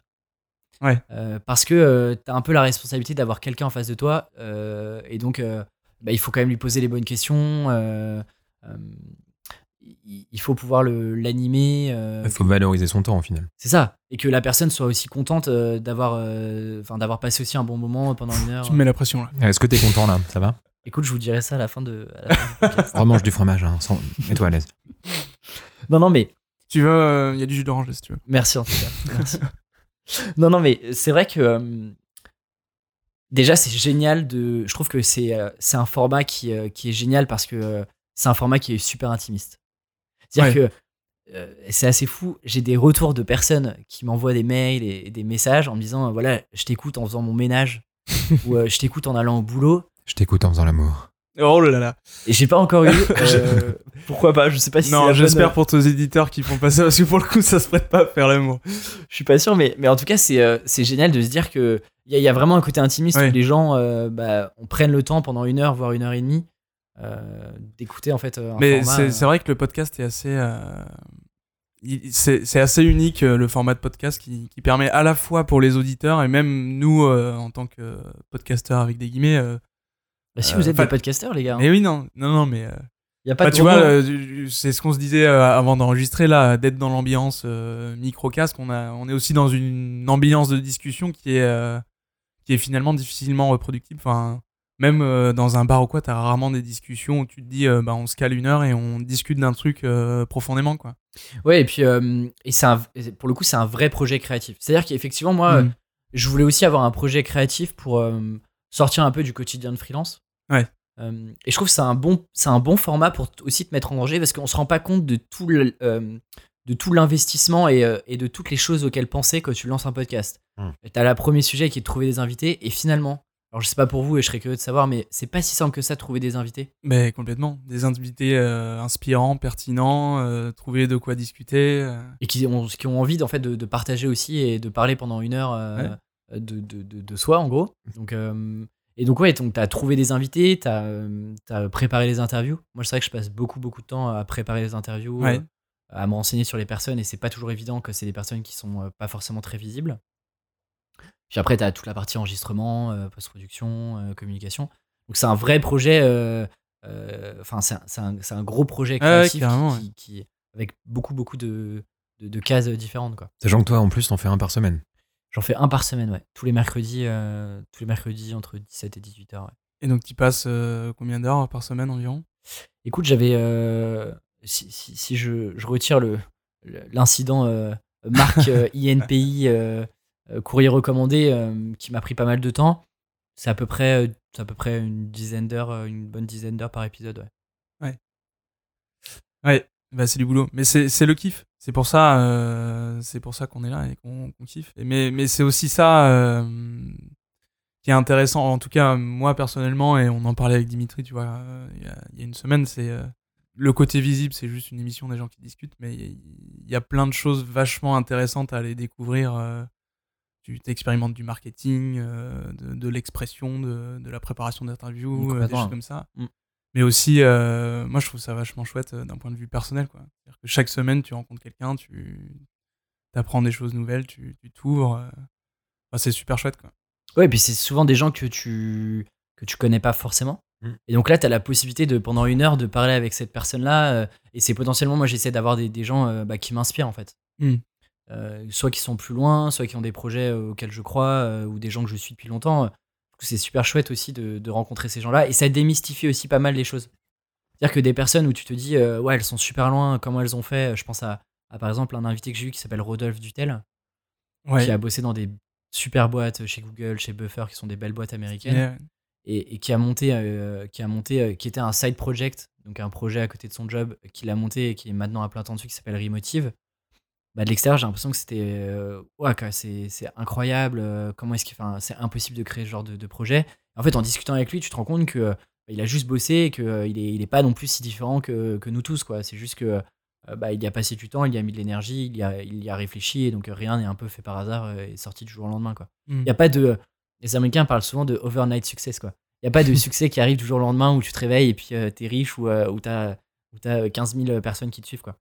Ouais. Euh, parce que tu as un peu la responsabilité d'avoir quelqu'un en face de toi. euh, et donc, euh, bah, il faut quand même lui poser les bonnes questions. euh, euh, il faut pouvoir l'animer. euh, Il faut valoriser son temps au final. c'est ça. Et que la personne soit aussi contente euh, d'avoir euh, enfin, d'avoir passé aussi un bon moment pendant une heure. Tu me mets la pression là. Est-ce que t'es content là? Ça va? Écoute, je vous dirai ça à la fin de. à la fin du podcast. Remange du fromage, hein, sans... mets-toi à l'aise. non, non, mais Tu veux, euh, il y a du jus d'orange là, si tu veux. Merci en tout cas. Merci. non, non, mais c'est vrai que euh, déjà c'est génial de. Je trouve que c'est euh, c'est un format qui, euh, qui est génial parce que euh, c'est un format qui est super intimiste. C'est-à-dire que euh, c'est assez fou. J'ai des retours de personnes qui m'envoient des mails et, et des messages en me disant euh, voilà, je t'écoute en faisant mon ménage ou euh, je t'écoute en allant au boulot. Je t'écoute en faisant l'amour. Oh là là. Et j'ai pas encore eu. euh, pourquoi pas Je sais pas si Non, bonne- j'espère pour tes éditeurs qui font pas ça, parce que pour le coup, ça se prête pas à faire l'amour. Je suis pas sûr, mais, mais en tout cas, c'est euh, c'est génial de se dire que il y, a- il y a vraiment un côté intimiste Ouais. où les gens euh, bah, on prenne le temps pendant une heure, voire une heure et demie, d'écouter en fait euh, un Mais c'est euh, vrai que le podcast est assez. euh, C'est assez unique euh, le format de podcast qui, qui permet à la fois pour les auditeurs et même nous euh, en tant que podcasteurs avec des guillemets. euh, bah, si euh, vous êtes des podcasteurs, les gars, Mais oui, non, non, non, mais. euh, y a pas bah, de tu vois, euh, c'est ce qu'on se disait euh, avant d'enregistrer là, d'être dans l'ambiance euh, micro-casque. On, a- on est aussi dans une ambiance de discussion qui est, euh, qui est finalement difficilement reproductible. Enfin, même euh, dans un bar ou quoi, t'as rarement des discussions où tu te dis, euh, bah, on se cale une heure et on discute d'un truc euh, profondément, quoi. Ouais, et puis euh, et c'est un- pour le coup, c'est un vrai projet créatif. C'est-à-dire qu'effectivement, moi, Mm. je voulais aussi avoir un projet créatif pour euh, sortir un peu du quotidien de freelance. Ouais. Euh, et je trouve que c'est un bon, c'est un bon format pour t- aussi te mettre en danger parce qu'on se rend pas compte de tout le, euh, de tout l'investissement et, euh, et de toutes les choses auxquelles penser quand tu lances un podcast. Hmm. T'as le premier sujet qui est de trouver des invités et finalement, alors je sais pas pour vous et je serais curieux de savoir, mais c'est pas si simple que ça de trouver des invités. Mais complètement. Des invités euh, inspirants, pertinents, euh, trouver de quoi discuter. euh. et qui ont, qui ont envie en fait de, de partager aussi et de parler pendant une heure euh, de, de, de, de soi en gros. Donc, euh, et donc ouais, donc t'as trouvé des invités, t'as as préparé les interviews. Moi c'est vrai que je passe beaucoup beaucoup de temps à préparer les interviews, Ouais. euh, à me renseigner sur les personnes et c'est pas toujours évident que c'est des personnes qui sont pas forcément très visibles. Puis après t'as toute la partie enregistrement, euh, post-production, euh, communication. Donc c'est un vrai projet. euh, euh, Enfin c'est un, c'est un, gros projet Ah ouais, créatif carrément, qui, qui- avec beaucoup beaucoup de, de, de cases différentes quoi. Sachant que toi, en plus, t'en fais un par semaine. J'en fais un par semaine, ouais. Tous les mercredis, euh, tous les mercredis entre 17 et 18 heures. ouais. Et donc, tu passes euh, combien d'heures par semaine environ? Écoute, j'avais. euh, si, si, si je, je retire le le- l'incident euh, marque euh, INPI euh, courrier recommandé euh, qui m'a pris pas mal de temps, c'est à peu près, euh, une dizaine d'heures, euh, une bonne dizaine d'heures par épisode, ouais. Ouais, bah c'est du boulot. Mais c'est le kiff. C'est pour ça, euh, c'est pour ça qu'on est là et qu'on kiffe. Mais mais c'est aussi ça euh, qui est intéressant. En tout cas, moi personnellement, et on en parlait avec Dimitri, tu vois, euh, il y, a, une semaine, c'est euh, le côté visible, c'est juste une émission des gens qui discutent, mais il y, il y a plein de choses vachement intéressantes à aller découvrir. Tu expérimentes du marketing, euh, de, de l'expression, de, de la préparation d'interviews, euh, des choses comme ça Mm. mais aussi euh, moi je trouve ça vachement chouette euh, d'un point de vue personnel quoi que chaque semaine tu rencontres quelqu'un tu apprends des choses nouvelles tu tu t'ouvres euh. Enfin, c'est super chouette quoi Ouais, et puis c'est souvent des gens que tu que tu connais pas forcément. Mm. Et donc là, tu as la possibilité de pendant une heure de parler avec cette personne-là. euh, et c'est potentiellement, moi, j'essaie d'avoir des, des gens euh, bah, qui m'inspirent en fait. Mm. Euh, soit qui sont plus loin, soit qui ont des projets euh, auxquels je crois, euh, ou des gens que je suis depuis longtemps. C'est super chouette aussi de, de rencontrer ces gens-là. Et ça démystifie aussi pas mal les choses. C'est-à-dire que des personnes où tu te dis, euh, ouais, elles sont super loin, comment elles ont fait. Je pense à, à, par exemple un invité que j'ai eu qui s'appelle Rodolphe Dutel ouais qui a bossé dans des super boîtes chez Google, chez Buffer, qui sont des belles boîtes américaines, et, et qui a monté, euh, qui a monté, euh, qui était un side project, donc un projet à côté de son job, qu'il a monté et qui est maintenant à plein temps dessus, qui s'appelle Remotive. Bah, de l'extérieur, j'ai l'impression que c'était euh, ouais, c'est incroyable. euh, comment est-ce qu'il, enfin, c'est impossible de créer ce genre de, de projet. En fait, en discutant avec lui, tu te rends compte que euh, il a juste bossé et que euh, il est, il est pas non plus si différent que, que nous tous, quoi. C'est juste que euh, bah, il y a passé du temps, il y a mis de l'énergie, il y a, il y a réfléchi et donc rien n'est un peu fait par hasard et sorti du jour au lendemain, quoi. Mm. Y a pas de, les Américains parlent souvent de overnight success, quoi. Il y a pas de succès qui arrive du jour au lendemain où tu te réveilles et puis tu t'es riche ou t'as où t'as 15 000 personnes qui te suivent, quoi.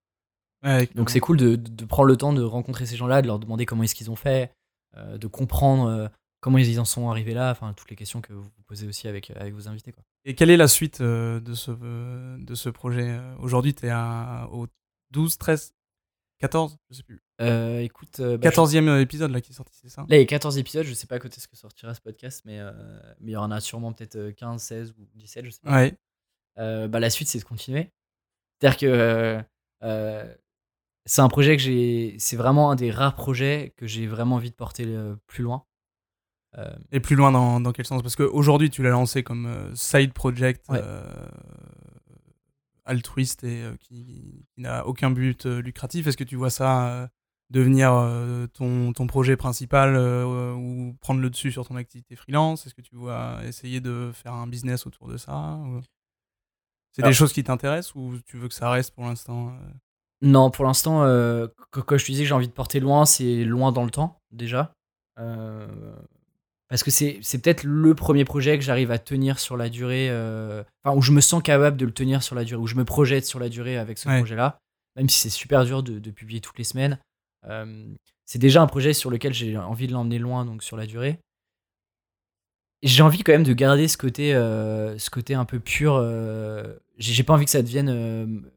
Ouais, Donc c'est cool de, prendre le temps de rencontrer ces gens-là, de leur demander comment est-ce qu'ils ont fait, euh, de comprendre euh, comment ils en sont arrivés là, enfin toutes les questions que vous vous posez aussi avec, avec vos invités. Quoi. Et quelle est la suite euh, de, ce, euh, de ce projet euh, Aujourd'hui, tu es au 12, 13, 14 Je sais plus. Euh, écoute, euh, bah, 14e épisode là qui est sorti, c'est ça? Là il y a 14 épisodes, je sais pas quand est-ce que sortira ce podcast, mais, euh, mais il y en a sûrement peut-être euh, 15, 16 ou 17, je sais pas. Ouais. Euh, bah, la suite c'est de continuer. C'est-à-dire que euh, euh, c'est un projet que j'ai, c'est vraiment un des rares projets que j'ai vraiment envie de porter euh, plus loin. Euh, Et plus loin dans, dans quel sens? Parce qu'aujourd'hui, tu l'as lancé comme euh, side project Ouais. euh, altruiste et euh, qui, qui n'a aucun but euh, lucratif. Est-ce que tu vois ça euh, devenir euh, ton, ton projet principal euh, ou prendre le dessus sur ton activité freelance? Est-ce que tu vois essayer de faire un business autour de ça ou- C'est des Alors- choses qui t'intéressent ou tu veux que ça reste pour l'instant euh? Non, pour l'instant, euh, quand, je te disais que j'ai envie de porter loin, c'est loin dans le temps, déjà. Euh, parce que c'est peut-être le premier projet que j'arrive à tenir sur la durée, euh, enfin, où je me sens capable de le tenir sur la durée, où je me projette sur la durée avec ce Ouais. projet-là, même si c'est super dur de, de publier toutes les semaines. Euh, c'est déjà un projet sur lequel j'ai envie de l'emmener loin, donc sur la durée. J'ai envie quand même de garder ce côté, ce côté un peu pur. j'ai pas envie que ça devienne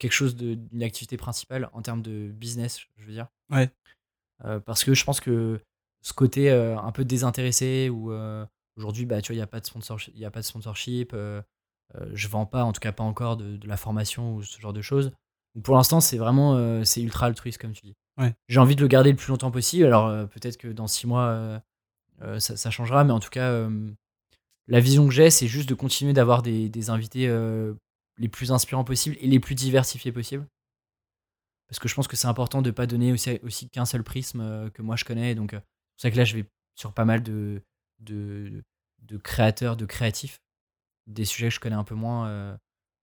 quelque chose d'une activité principale en termes de business, je veux dire. Ouais. Euh, parce que je pense que ce côté euh, un peu désintéressé où euh, aujourd'hui, bah, tu vois, il n'y a pas de sponsorship, y a pas de sponsorship je vends pas, en tout cas pas encore, de, de la formation ou ce genre de choses. Donc pour l'instant, c'est vraiment c'est ultra altruiste, comme tu dis. Ouais. J'ai envie de le garder le plus longtemps possible. Alors euh, peut-être que dans six mois, euh, euh, ça, ça changera, mais en tout cas, la vision que j'ai, c'est juste de continuer d'avoir des, des invités les plus inspirants possibles et les plus diversifiés possibles. Parce que je pense que c'est important de ne pas donner aussi, aussi qu'un seul prisme euh, que moi je connais. Donc, euh, c'est pour ça que là, je vais sur pas mal de, de, de créateurs, de créatifs, des sujets que je connais un peu moins. euh,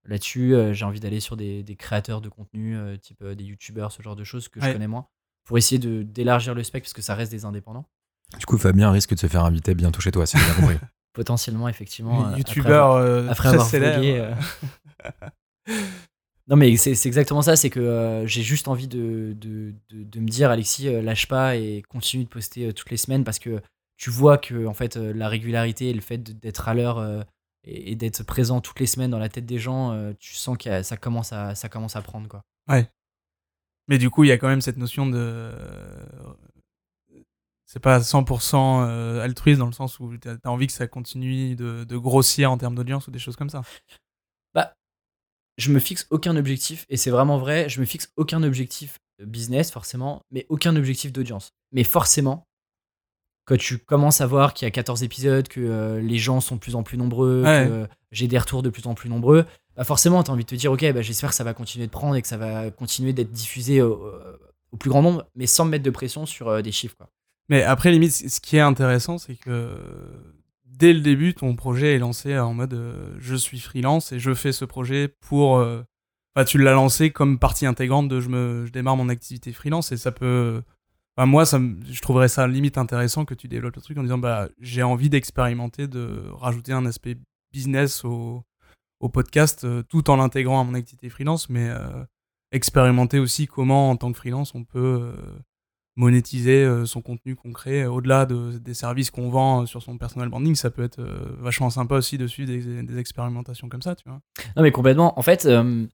Là-dessus, euh, j'ai envie d'aller sur des, des créateurs de contenu, euh, type euh, des youtubeurs, ce genre de choses que je connais moins, pour essayer de- d'élargir le spectre, parce que ça reste des indépendants. Du coup, Fabien risque de se faire inviter bientôt chez toi, si j'ai bien compris. Potentiellement, effectivement. euh, après Youtubeur euh, après très avoir célèbre. vlogué, euh. non mais c'est exactement ça, c'est que euh, j'ai juste envie de, de, de- me dire Alexis, euh, lâche pas et continue de poster euh, toutes les semaines parce que tu vois que en fait la régularité et le fait d'être à l'heure et, d'être présent toutes les semaines dans la tête des gens, tu sens que ça commence à ça commence à prendre quoi. Mais du coup, il y a quand même cette notion de. C'est pas 100% euh, altruiste dans le sens où t'as as envie que ça continue de grossir en termes d'audience ou des choses comme ça. Je me fixe aucun objectif, et c'est vraiment vrai, je me fixe aucun objectif business forcément, mais aucun objectif d'audience. Mais forcément, quand tu commences à voir qu'il y a 14 épisodes, que euh, les gens sont de plus en plus nombreux, Ouais. que euh, j'ai des retours de plus en plus nombreux, bah forcément, tu as envie de te dire, ok, bah, j'espère que ça va continuer de prendre et que ça va continuer d'être diffusé au, au plus grand nombre, mais sans me mettre de pression sur euh, des chiffres. Quoi. Mais après, limite, ce qui est intéressant, c'est que dès le début, ton projet est lancé en mode euh, je suis freelance et je fais ce projet pour. euh, tu l'as lancé comme partie intégrante de je, me, je démarre mon activité freelance et ça peut. Enfin, moi, ça, je trouverais ça limite intéressant que tu développes le truc en disant bah, j'ai envie d'expérimenter, de rajouter un aspect business au, au podcast euh, tout en l'intégrant à mon activité freelance, mais euh, expérimenter aussi comment, en tant que freelance, on peut. Monétiser euh, son contenu concret euh, au-delà de, des services qu'on vend euh, sur son personal branding ça peut être vachement sympa aussi de suivre des, des expérimentations comme ça tu vois Non, mais complètement. En fait, euh,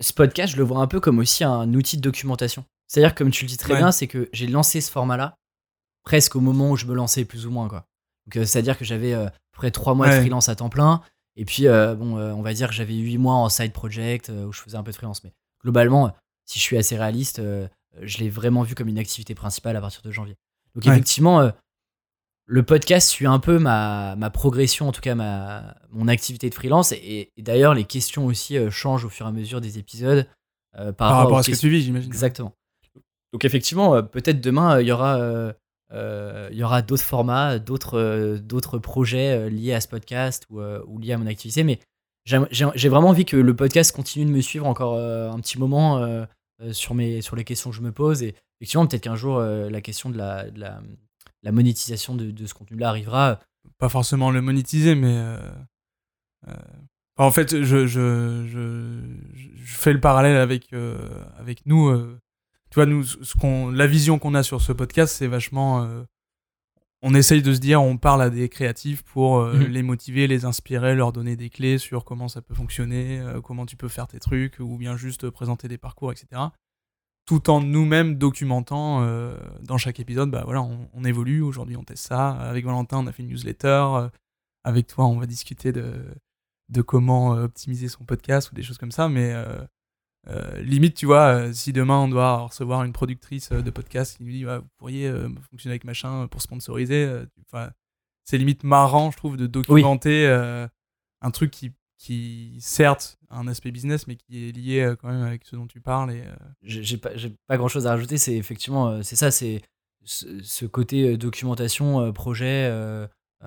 ce podcast, je le vois un peu comme aussi un outil de documentation. C'est-à-dire, comme tu le dis très Ouais. bien, c'est que j'ai lancé ce format-là presque au moment où je me lançais plus ou moins. Quoi. Donc, c'est-à-dire que j'avais euh, près trois mois de freelance à temps plein. Et puis, euh, bon, on va dire que j'avais huit mois en side project où je faisais un peu de freelance. Mais globalement, si je suis assez réaliste, je l'ai vraiment vu comme une activité principale à partir de janvier. Donc, Ouais. effectivement, euh, le podcast suit un peu ma, ma progression, en tout cas ma, mon activité de freelance. Et, et d'ailleurs, les questions aussi euh, changent au fur et à mesure des épisodes. par, Par rapport à ce que tu vis, j'imagine. Exactement. Donc effectivement, euh, peut-être demain, euh, il y aura, euh, euh, y aura d'autres formats, d'autres, euh, d'autres projets euh, liés à ce podcast ou, euh, ou liés à mon activité. Mais j'ai vraiment envie que le podcast continue de me suivre encore euh, un petit moment euh, euh, sur, mes, sur les questions que je me pose. Et effectivement, peut-être qu'un jour, euh, la question de la, de la, la monétisation de, de ce contenu-là arrivera. Pas forcément le monétiser, mais. euh, euh, en fait, je, je, je, je fais le parallèle avec, euh, avec nous. euh, tu vois, nous, ce la vision qu'on a sur ce podcast, c'est vachement. On essaye de se dire, on parle à des créatifs pour euh, Mhm. les motiver, les inspirer, leur donner des clés sur comment ça peut fonctionner, euh, comment tu peux faire tes trucs, ou bien juste présenter des parcours, etc. Tout en nous-mêmes documentant euh, dans chaque épisode, bah voilà, on, on évolue. Aujourd'hui, on teste ça. Avec Valentin, on a fait une newsletter. Avec toi, on va discuter de, de comment optimiser son podcast ou des choses comme ça. Mais euh, limite, tu vois, euh, si demain on doit recevoir une productrice euh, de podcast qui nous dit, Ouais, vous pourriez fonctionner avec machin pour sponsoriser, c'est limite marrant, je trouve, de documenter un truc qui, qui, certes, a un aspect business, mais qui est lié quand même avec ce dont tu parles. Et, J'ai pas, pas grand chose à rajouter. C'est effectivement, c'est ça, c'est ce, côté documentation, projet,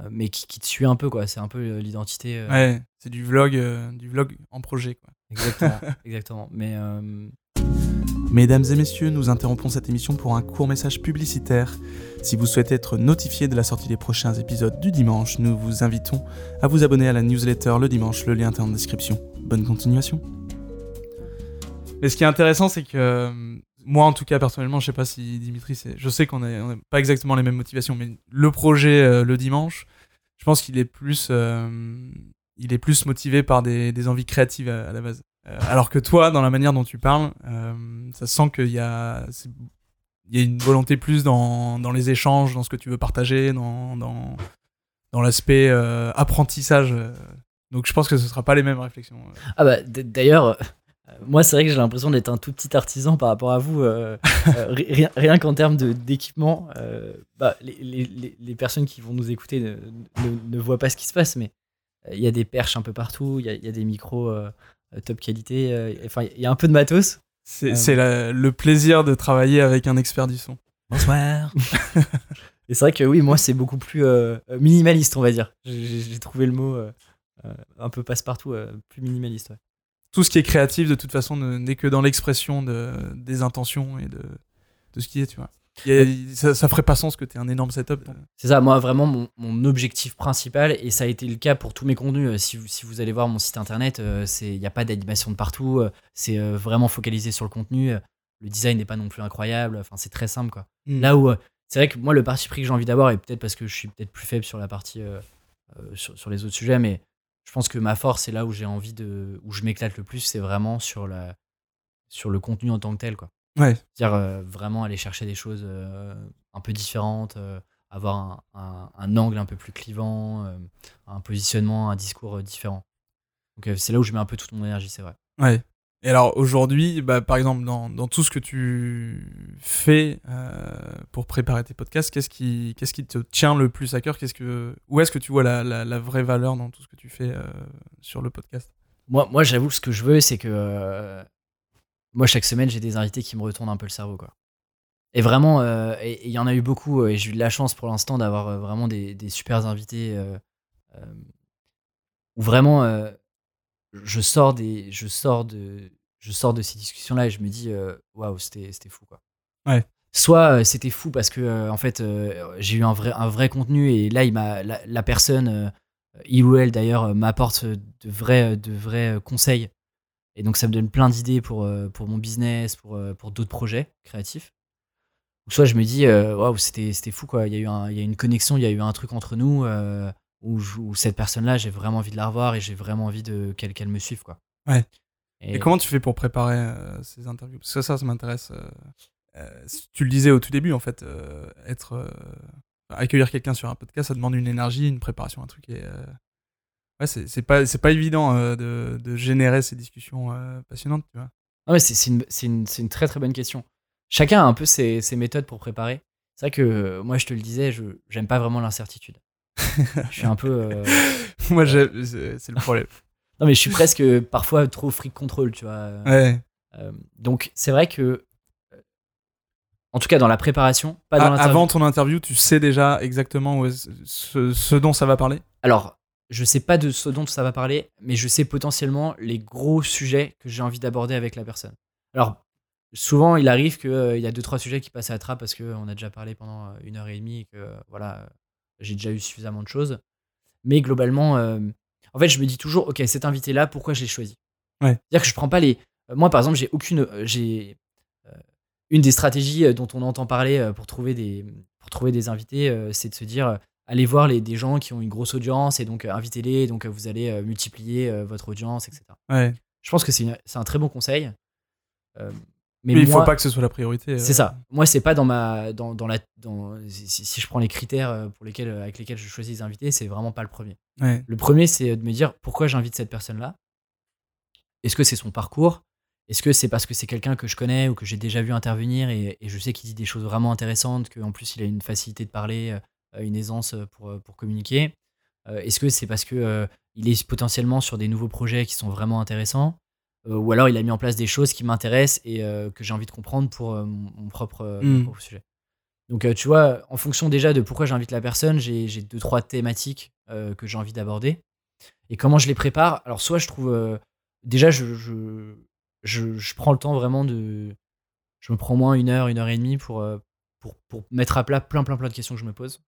mais qui, qui te suit un peu, quoi. C'est un peu l'identité. ouais, c'est du vlog, du vlog en projet, quoi. Exactement, exactement. Mais euh, Mesdames et messieurs, nous interrompons cette émission pour un court message publicitaire. Si vous souhaitez être notifié de la sortie des prochains épisodes du dimanche, nous vous invitons à vous abonner à la newsletter le dimanche, le lien est en description. Bonne continuation. Mais ce qui est intéressant, c'est que euh, moi, en tout cas, personnellement, je sais pas si Dimitri, c'est... je sais qu'on n'a pas exactement les mêmes motivations, mais le projet euh, le dimanche, je pense qu'il est plus, euh, il est plus motivé par des, des envies créatives à, à la base. Euh, alors que toi, dans la manière dont tu parles, euh, ça sent qu'il y a, il y a une volonté plus dans, dans les échanges, dans ce que tu veux partager, dans, dans, dans l'aspect euh, apprentissage. Donc je pense que ce sera pas les mêmes réflexions. ah bah d'ailleurs, moi c'est vrai que j'ai l'impression d'être un tout petit artisan par rapport à vous. euh, euh, ri- rien rien qu'en termes d'équipement, euh, bah, les, les- les- les personnes qui vont nous écouter ne, ne- ne voient pas ce qui se passe, mais il y a des perches un peu partout, il y a, il y a des micros euh, top qualité, euh, enfin il y a un peu de matos. C'est Euh. le plaisir de travailler avec un expert du son. Bonsoir. Et c'est vrai que oui, moi, c'est beaucoup plus euh, euh, minimaliste, on va dire. J'ai- trouvé le mot euh, euh, un peu passe-partout, euh, plus minimaliste. ouais. Tout ce qui est créatif, de toute façon, ne- n'est que dans l'expression de, des intentions et de, de ce qui est, tu vois. A- ça, ça ferait pas sens que tu aies un énorme setup. C'est ça, moi, vraiment, mon, mon objectif principal, et ça a été le cas pour tous mes contenus. euh, Si vous, si vous allez voir mon site internet, euh, il n'y a pas d'animation de partout. euh, C'est vraiment focalisé sur le contenu. Le design n'est pas non plus incroyable. Enfin, c'est très simple, quoi. Mm. Là où c'est vrai que moi, le parti pris que j'ai envie d'avoir, et peut-être parce que je suis peut-être plus faible sur la partie euh, sur, sur les autres sujets, mais je pense que ma force, c'est là où j'ai envie de, où je m'éclate le plus, c'est vraiment sur la, sur le contenu en tant que tel, quoi. Ouais. C'est-à-dire euh, vraiment aller chercher des choses euh, un peu différentes, euh, avoir un, un- un angle un peu plus clivant, euh, un positionnement, un discours euh, différent. Donc euh, c'est là où je mets un peu toute mon énergie, c'est vrai. Ouais. Et alors aujourd'hui, bah, par exemple, dans, dans tout ce que tu fais euh, pour préparer tes podcasts, qu'est-ce qui, qu'est-ce qui te tient le plus à cœur? Qu'est-ce que, Où est-ce que tu vois la, la, la vraie valeur dans tout ce que tu fais euh, sur le podcast? Moi, moi j'avoue, ce que je veux, c'est que euh, moi, chaque semaine, j'ai des invités qui me retournent un peu le cerveau, quoi. Et vraiment, euh, il y en a eu beaucoup, euh, et j'ai eu de la chance pour l'instant d'avoir euh, vraiment des, des super invités euh, où vraiment je sors des, je sors de, je sors de ces discussions-là et je me dis, waouh, c'était, c'était fou, quoi. Ouais. Soit euh, c'était fou parce que euh, en fait euh, j'ai eu un vrai, un vrai contenu et là il m'a, la, la personne, il ou elle d'ailleurs, m'apporte de vrais, de vrais conseils et donc ça me donne plein d'idées pour, euh, pour mon business, pour, euh, pour d'autres projets créatifs. Ou soit je me dis, euh, waouh, c'était, c'était fou quoi. Il y, a eu un- il y a une connexion, il y a eu un truc entre nous euh, où, je- où cette personne-là, j'ai vraiment envie de la revoir et j'ai vraiment envie de, qu'elle, qu'elle me suive quoi. Ouais. Et, Et comment tu fais pour préparer euh, ces interviews? Parce que ça, ça m'intéresse. euh, tu le disais au tout début, en fait, être accueillir quelqu'un sur un podcast, ça demande une énergie, une préparation, un truc. Et, euh, ouais, c'est pas, c'est pas évident euh, de, de générer ces discussions euh, passionnantes, tu vois. Non, mais c'est, c'est une, une, une très très bonne question. Chacun a un peu ses, ses méthodes pour préparer. C'est vrai que euh, moi, je te le disais, je j'aime pas vraiment l'incertitude. je suis un peu. euh, Moi, c'est le problème. Non, mais je suis presque parfois trop freak control, tu vois. Ouais. Donc c'est vrai que, en tout cas dans la préparation, pas dans Ah, l'interview. avant ton interview, tu sais déjà exactement où est- ce, ce dont ça va parler? Alors, je sais pas de ce dont ça va parler, mais je sais potentiellement les gros sujets que j'ai envie d'aborder avec la personne. Alors, souvent, il arrive qu'il y a deux, trois sujets qui passent à la trappe parce qu'on a déjà parlé pendant euh, une heure et demie et que euh, voilà, euh, j'ai déjà eu suffisamment de choses. Mais globalement, euh, en fait, je me dis toujours, ok, cet invité-là, pourquoi je l'ai choisi? Ouais. C'est-à-dire que je prends pas les. euh, Moi, par exemple, j'ai aucune. euh, J'ai euh, une des stratégies euh, dont on entend parler euh, pour trouver des pour trouver des invités, euh, c'est de se dire euh, allez voir les, des gens qui ont une grosse audience et donc euh, invitez-les, et donc euh, vous allez euh, multiplier votre audience, etc. Ouais. Je pense que c'est un très bon conseil. Euh, mais Mais il moi, faut pas que ce soit la priorité. euh. c'est ça. Moi, c'est pas dans ma dans, dans la dans si, si je prends les critères pour lesquels avec lesquels je choisis les invités, c'est vraiment pas le premier. Ouais. Le premier, c'est de me dire pourquoi j'invite cette personne-là. Est-ce que c'est son parcours? Est-ce que c'est parce que c'est quelqu'un que je connais ou que j'ai déjà vu intervenir et, et je sais qu'il dit des choses vraiment intéressantes, qu'en plus il a une facilité de parler, une aisance pour, euh, pour communiquer Euh, Est-ce que c'est parce que euh, il est potentiellement sur des nouveaux projets qui sont vraiment intéressants Euh, Ou alors il a mis en place des choses qui m'intéressent et euh, que j'ai envie de comprendre pour euh, mon, mon propre, euh, mon propre sujet donc, euh, tu vois, en fonction déjà de pourquoi j'invite la personne, j'ai deux, trois thématiques euh, que j'ai envie d'aborder. Et comment je les prépare? Alors, soit je trouve. euh, déjà, je, je, je, je prends le temps vraiment de. Je me prends au moins une heure, une heure et demie pour, euh, pour, pour mettre à plat plein, plein, plein de questions que je me pose.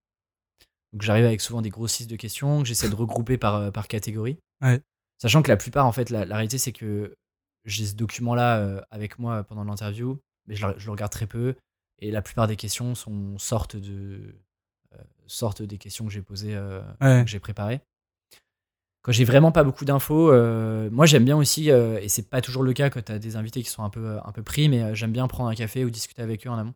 Donc, j'arrive avec souvent des grosses listes de questions que j'essaie de regrouper par, euh, par catégorie. Ouais. Sachant que la plupart, en fait, la, la réalité, c'est que j'ai ce document-là euh, avec moi pendant l'interview, mais je, le- je le regarde très peu. Et la plupart des questions sont sortent de euh, des questions que j'ai posées, euh, Ouais. que j'ai préparées. Quand j'ai vraiment pas beaucoup d'infos, euh, moi j'aime bien aussi, et c'est pas toujours le cas quand tu as des invités qui sont un peu, un peu pris, mais j'aime bien prendre un café ou discuter avec eux en amont.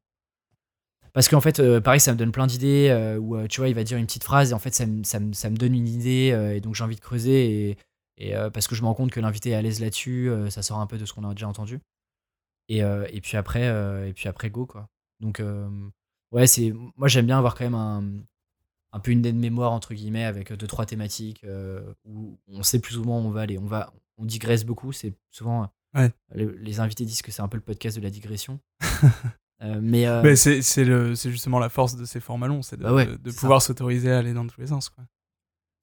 Parce qu'en fait, euh, pareil, ça me donne plein d'idées, euh, où euh, tu vois, il va dire une petite phrase, et en fait, ça, me- ça, me- ça me donne une idée, euh, et donc j'ai envie de creuser, et, et, euh, parce que je me rends compte que l'invité est à l'aise là-dessus, ça sort un peu de ce qu'on a déjà entendu. Et, et puis après, et puis après go quoi. Donc ouais, c'est moi j'aime bien avoir quand même un, un peu une aide-mémoire entre guillemets avec deux trois thématiques où on sait plus ou moins où on va aller. On va, on digresse beaucoup. C'est souvent Ouais. les, les invités disent que c'est un peu le podcast de la digression. Euh, mais euh, Mais c'est c'est le- c'est justement la force de ces formats longs, c'est de, Bah ouais, de- de c'est pouvoir s'autoriser à aller dans tous les sens. Quoi.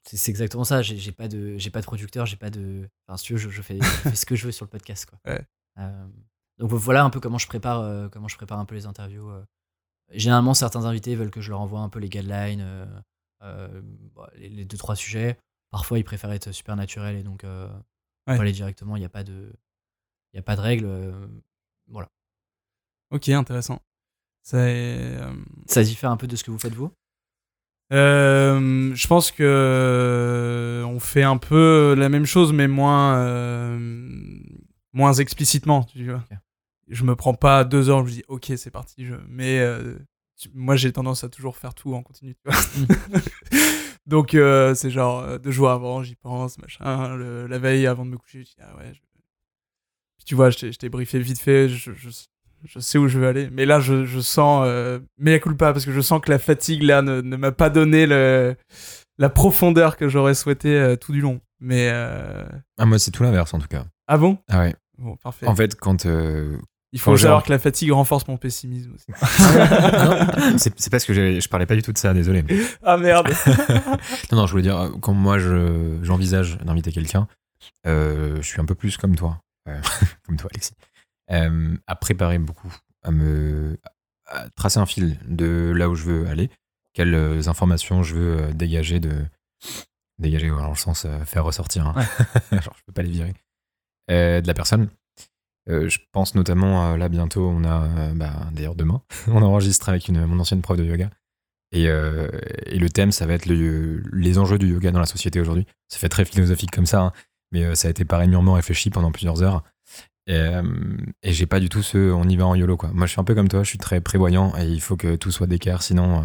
c'est c'est exactement ça. J'ai j'ai pas de j'ai pas de producteur, j'ai pas de. Enfin, si tu veux, je, je fais, je fais ce que je veux sur le podcast quoi. Ouais. Euh, donc voilà un peu comment je prépare comment je prépare un peu les interviews. Généralement, certains invités veulent que je leur envoie un peu les guidelines, bah, les, les deux trois sujets. Parfois, ils préfèrent être super naturels et donc on peut aller directement. Il n'y a pas de il y a pas de règles. voilà. Ok, intéressant. Euh, Ça diffère un peu de ce que vous faites vous? Euh, je pense que euh, on fait un peu la même chose, mais moins, euh, moins explicitement. Tu vois. Je me prends pas deux heures, je me dis ok, c'est parti. Je... Mais tu- moi, j'ai tendance à toujours faire tout en continu. tu vois. Donc, euh, c'est genre deux jours avant, j'y pense, machin. le- la veille avant de me coucher, je dis ah ouais. je- Puis tu vois, je t'ai je t'ai briefé vite fait. Je, je, je sais où je veux aller. Mais là, je, je sens. Euh, mais culpa, parce que je sens que la fatigue, là, ne, ne m'a pas donné le, la profondeur que j'aurais souhaité euh, tout du long. Mais. Euh... Ah, moi, c'est tout l'inverse en tout cas. Ah bon? Ah ouais. Bon, parfait. En fait, quand. euh, Il faut quand savoir que la fatigue renforce mon pessimisme aussi. non, c'est parce que je parlais pas du tout de ça, désolé. ah merde Non, non, je voulais dire, quand moi je- j'envisage d'inviter quelqu'un, je suis un peu plus comme toi, comme toi, Alexis, euh, à préparer beaucoup, à me à tracer un fil de là où je veux aller, quelles euh, informations je veux euh, dégager de dégager dans le sens euh, faire ressortir, hein. genre je peux pas les virer, euh, de la personne. Euh, je pense notamment là bientôt, on a, euh, bah, d'ailleurs demain, on enregistre avec une, mon ancienne prof de yoga. Et, euh, et le thème, ça va être le- les enjeux du yoga dans la société aujourd'hui. Ça fait très philosophique comme ça, hein, mais euh, ça a été pareil mûrement réfléchi pendant plusieurs heures. Et, euh, et j'ai pas du tout ce on y va en YOLO quoi. Moi je suis un peu comme toi, je suis très prévoyant et il faut que tout soit d'équerre, sinon. euh,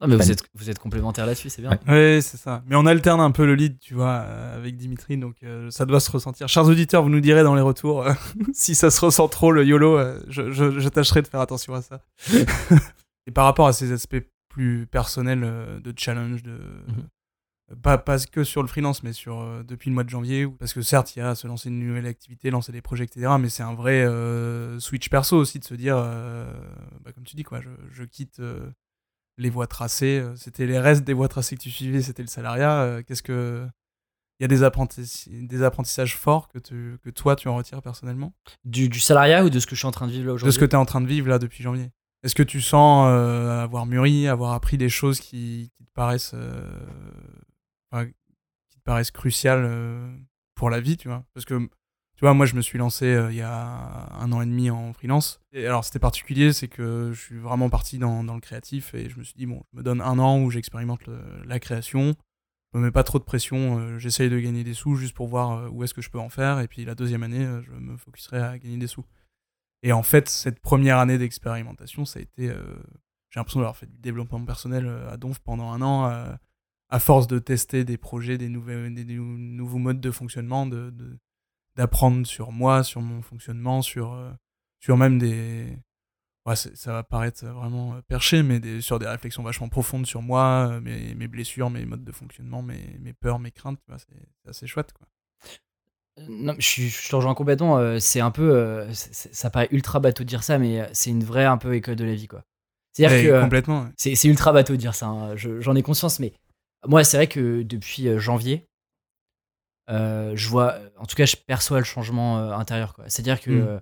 Non, mais vous êtes, vous êtes complémentaires là-dessus, c'est bien. Ouais. Ouais, c'est ça. Mais on alterne un peu le lead, tu vois, euh, avec Dimitri, donc euh, ça doit se ressentir. Chers auditeurs, vous nous direz dans les retours euh, si ça se ressent trop le YOLO. euh, je, je- je tâcherai de faire attention à ça. Et par rapport à ces aspects plus personnels euh, de challenge, de, Mhm. Pas, pas que sur le freelance, mais sur, euh, depuis le mois de janvier. Parce que certes, il y a se lancer une nouvelle activité, lancer des projets, etc. Mais c'est un vrai euh, switch perso aussi de se dire, euh, bah, comme tu dis, quoi, je, je quitte les voies tracées. C'était les restes des voies tracées que tu suivais, c'était le salariat. Qu'est-ce que. Il y a des, apprentis- des apprentissages forts que, tu, que toi, tu en retires personnellement? Du, du salariat ou de ce que je suis en train de vivre là De aujourd'hui ce que tu es en train de vivre là depuis janvier Est-ce que tu sens avoir mûri, avoir appris des choses qui, qui te paraissent. Qui te paraissent cruciales euh, pour la vie, tu vois Parce que, tu vois, moi, je me suis lancé euh, il y a un an et demi en freelance. Et alors, c'était particulier, c'est que je suis vraiment parti dans, le créatif et je me suis dit, bon, je me donne un an où j'expérimente la création. Je me mets pas trop de pression, euh, j'essaye de gagner des sous juste pour voir où est-ce que je peux en faire. Et puis la deuxième année, je me focuserai à gagner des sous. Et en fait, cette première année d'expérimentation, ça a été. j'ai l'impression d'avoir fait du développement personnel à Donf pendant un an, à force de tester des projets, des, nouvelles, des, nou- nouveaux modes de fonctionnement, de, de- d'apprendre sur moi, sur mon fonctionnement, sur, euh, sur même des. Ouais, ça va paraître vraiment euh, perché, mais des, sur des réflexions vachement profondes sur moi, euh, mes, mes blessures, mes modes de fonctionnement, mes, mes peurs, mes craintes. vois, c'est, assez chouette. Quoi. Non, je, je te rejoins complètement. euh, c'est un peu. euh, ça paraît ultra bateau de dire ça, mais c'est une vraie un peu école de la vie, quoi. C'est-à-dire Et que. complètement. ouais. C'est ultra bateau de dire ça, hein, je- j'en ai conscience, mais moi, c'est vrai que depuis euh, janvier, euh, je vois, en tout cas, je perçois le changement euh, intérieur. C'est-à-dire que Mm. euh,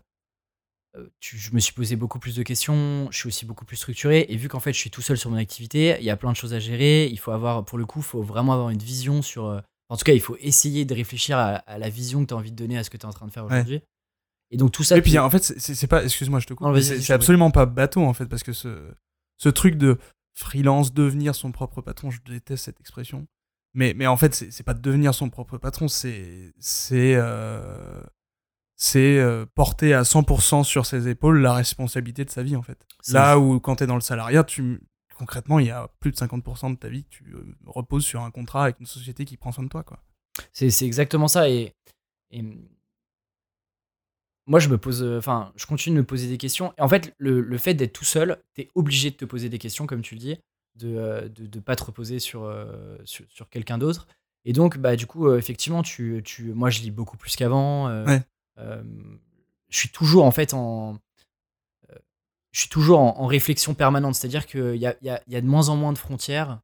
euh, tu- je me suis posé beaucoup plus de questions, je suis aussi beaucoup plus structuré, et vu qu'en fait, je suis tout seul sur mon activité, il y a plein de choses à gérer. Il faut avoir, pour le coup, il faut vraiment avoir une vision sur. euh, en tout cas, il faut essayer de réfléchir à, à la vision que tu as envie de donner à ce que tu es en train de faire Ouais. aujourd'hui. Et donc, tout ça. Et puis en fait, c'est- pas. Excuse-moi, je te coupe. C'est absolument pas bateau en fait, parce que ce, ce truc de freelance, devenir son propre patron, je déteste cette expression. Mais, mais en fait, c'est pas de devenir son propre patron, c'est c'est euh, c'est euh, porter à 100% sur ses épaules la responsabilité de sa vie en fait. Là où quand tu es dans le salariat, tu concrètement, il y a plus de 50% de ta vie que tu euh, reposes sur un contrat avec une société qui prend soin de toi quoi. C'est c'est exactement ça. Et, et moi, je me pose, euh, enfin, je continue de me poser des questions. Et en fait, le, le fait d'être tout seul, t'es obligé de te poser des questions, comme tu le dis, de euh, de, de pas te reposer sur, euh, sur, sur quelqu'un d'autre. Et donc, bah, du coup, euh, effectivement, tu, tu, moi, je lis beaucoup plus qu'avant. euh, Ouais. euh, je suis toujours, en fait, en. euh, Je suis toujours en, en réflexion permanente. C'est-à-dire qu'il y a, il y, a, y a de moins en moins de frontières.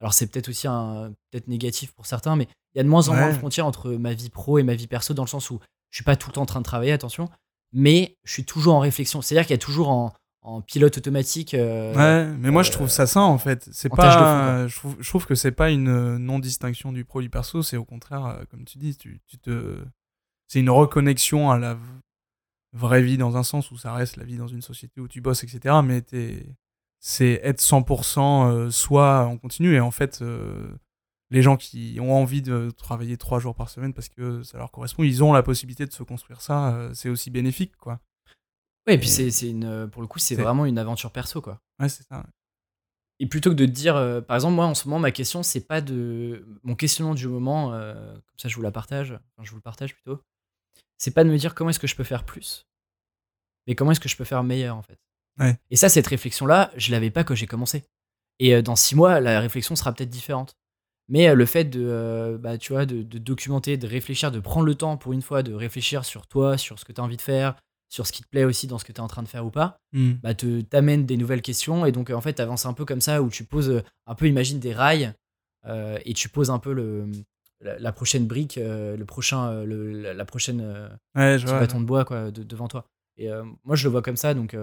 Alors, c'est peut-être aussi un peut-être négatif pour certains, mais il y a de moins en moins de frontières entre ma vie pro et ma vie perso, dans le sens où je suis pas tout le temps en train de travailler, attention, mais je suis toujours en réflexion. C'est-à-dire qu'il y a toujours en, en pilote automatique. euh, Ouais, mais moi je euh, trouve ça sain en fait. C'est pas, je trouve, je trouve que c'est pas une euh, non-distinction du pro du perso, c'est au contraire, comme tu dis, tu, tu te, c'est une reconnexion à la vraie vie dans un sens où ça reste la vie dans une société où tu bosses, etc. Mais c'est être 100% euh, soi en continu et en fait, les gens qui ont envie de travailler trois jours par semaine parce que ça leur correspond, ils ont la possibilité de se construire ça. euh, c'est aussi bénéfique, quoi. Ouais, et puis c'est c'est une, euh, pour le coup, c'est C'est- vraiment une aventure perso, quoi. Ouais, c'est ça. Et plutôt que de dire, euh, par exemple, moi en ce moment, ma question, c'est pas de. Mon questionnement du moment, euh, comme ça je vous la partage, enfin je vous le partage plutôt, c'est pas de me dire comment est-ce que je peux faire plus, mais comment est-ce que je peux faire meilleur en fait. Ouais. Et ça, cette réflexion-là, je l'avais pas quand j'ai commencé. Et dans six mois, la réflexion sera peut-être différente. Mais euh, le fait de, euh, bah, tu vois, de, de documenter, de réfléchir, de prendre le temps pour une fois de réfléchir sur toi, sur ce que tu as envie de faire, sur ce qui te plaît aussi dans ce que tu es en train de faire ou pas, Hmm. bah, te t'amène des nouvelles questions et donc en fait avances un peu comme ça où tu poses euh, un peu imagine des rails euh, et tu poses un peu le la, la prochaine brique euh, le prochain le- la, prochaine Ouais, je petit vois. bâton de bois quoi de- devant toi et moi je le vois comme ça donc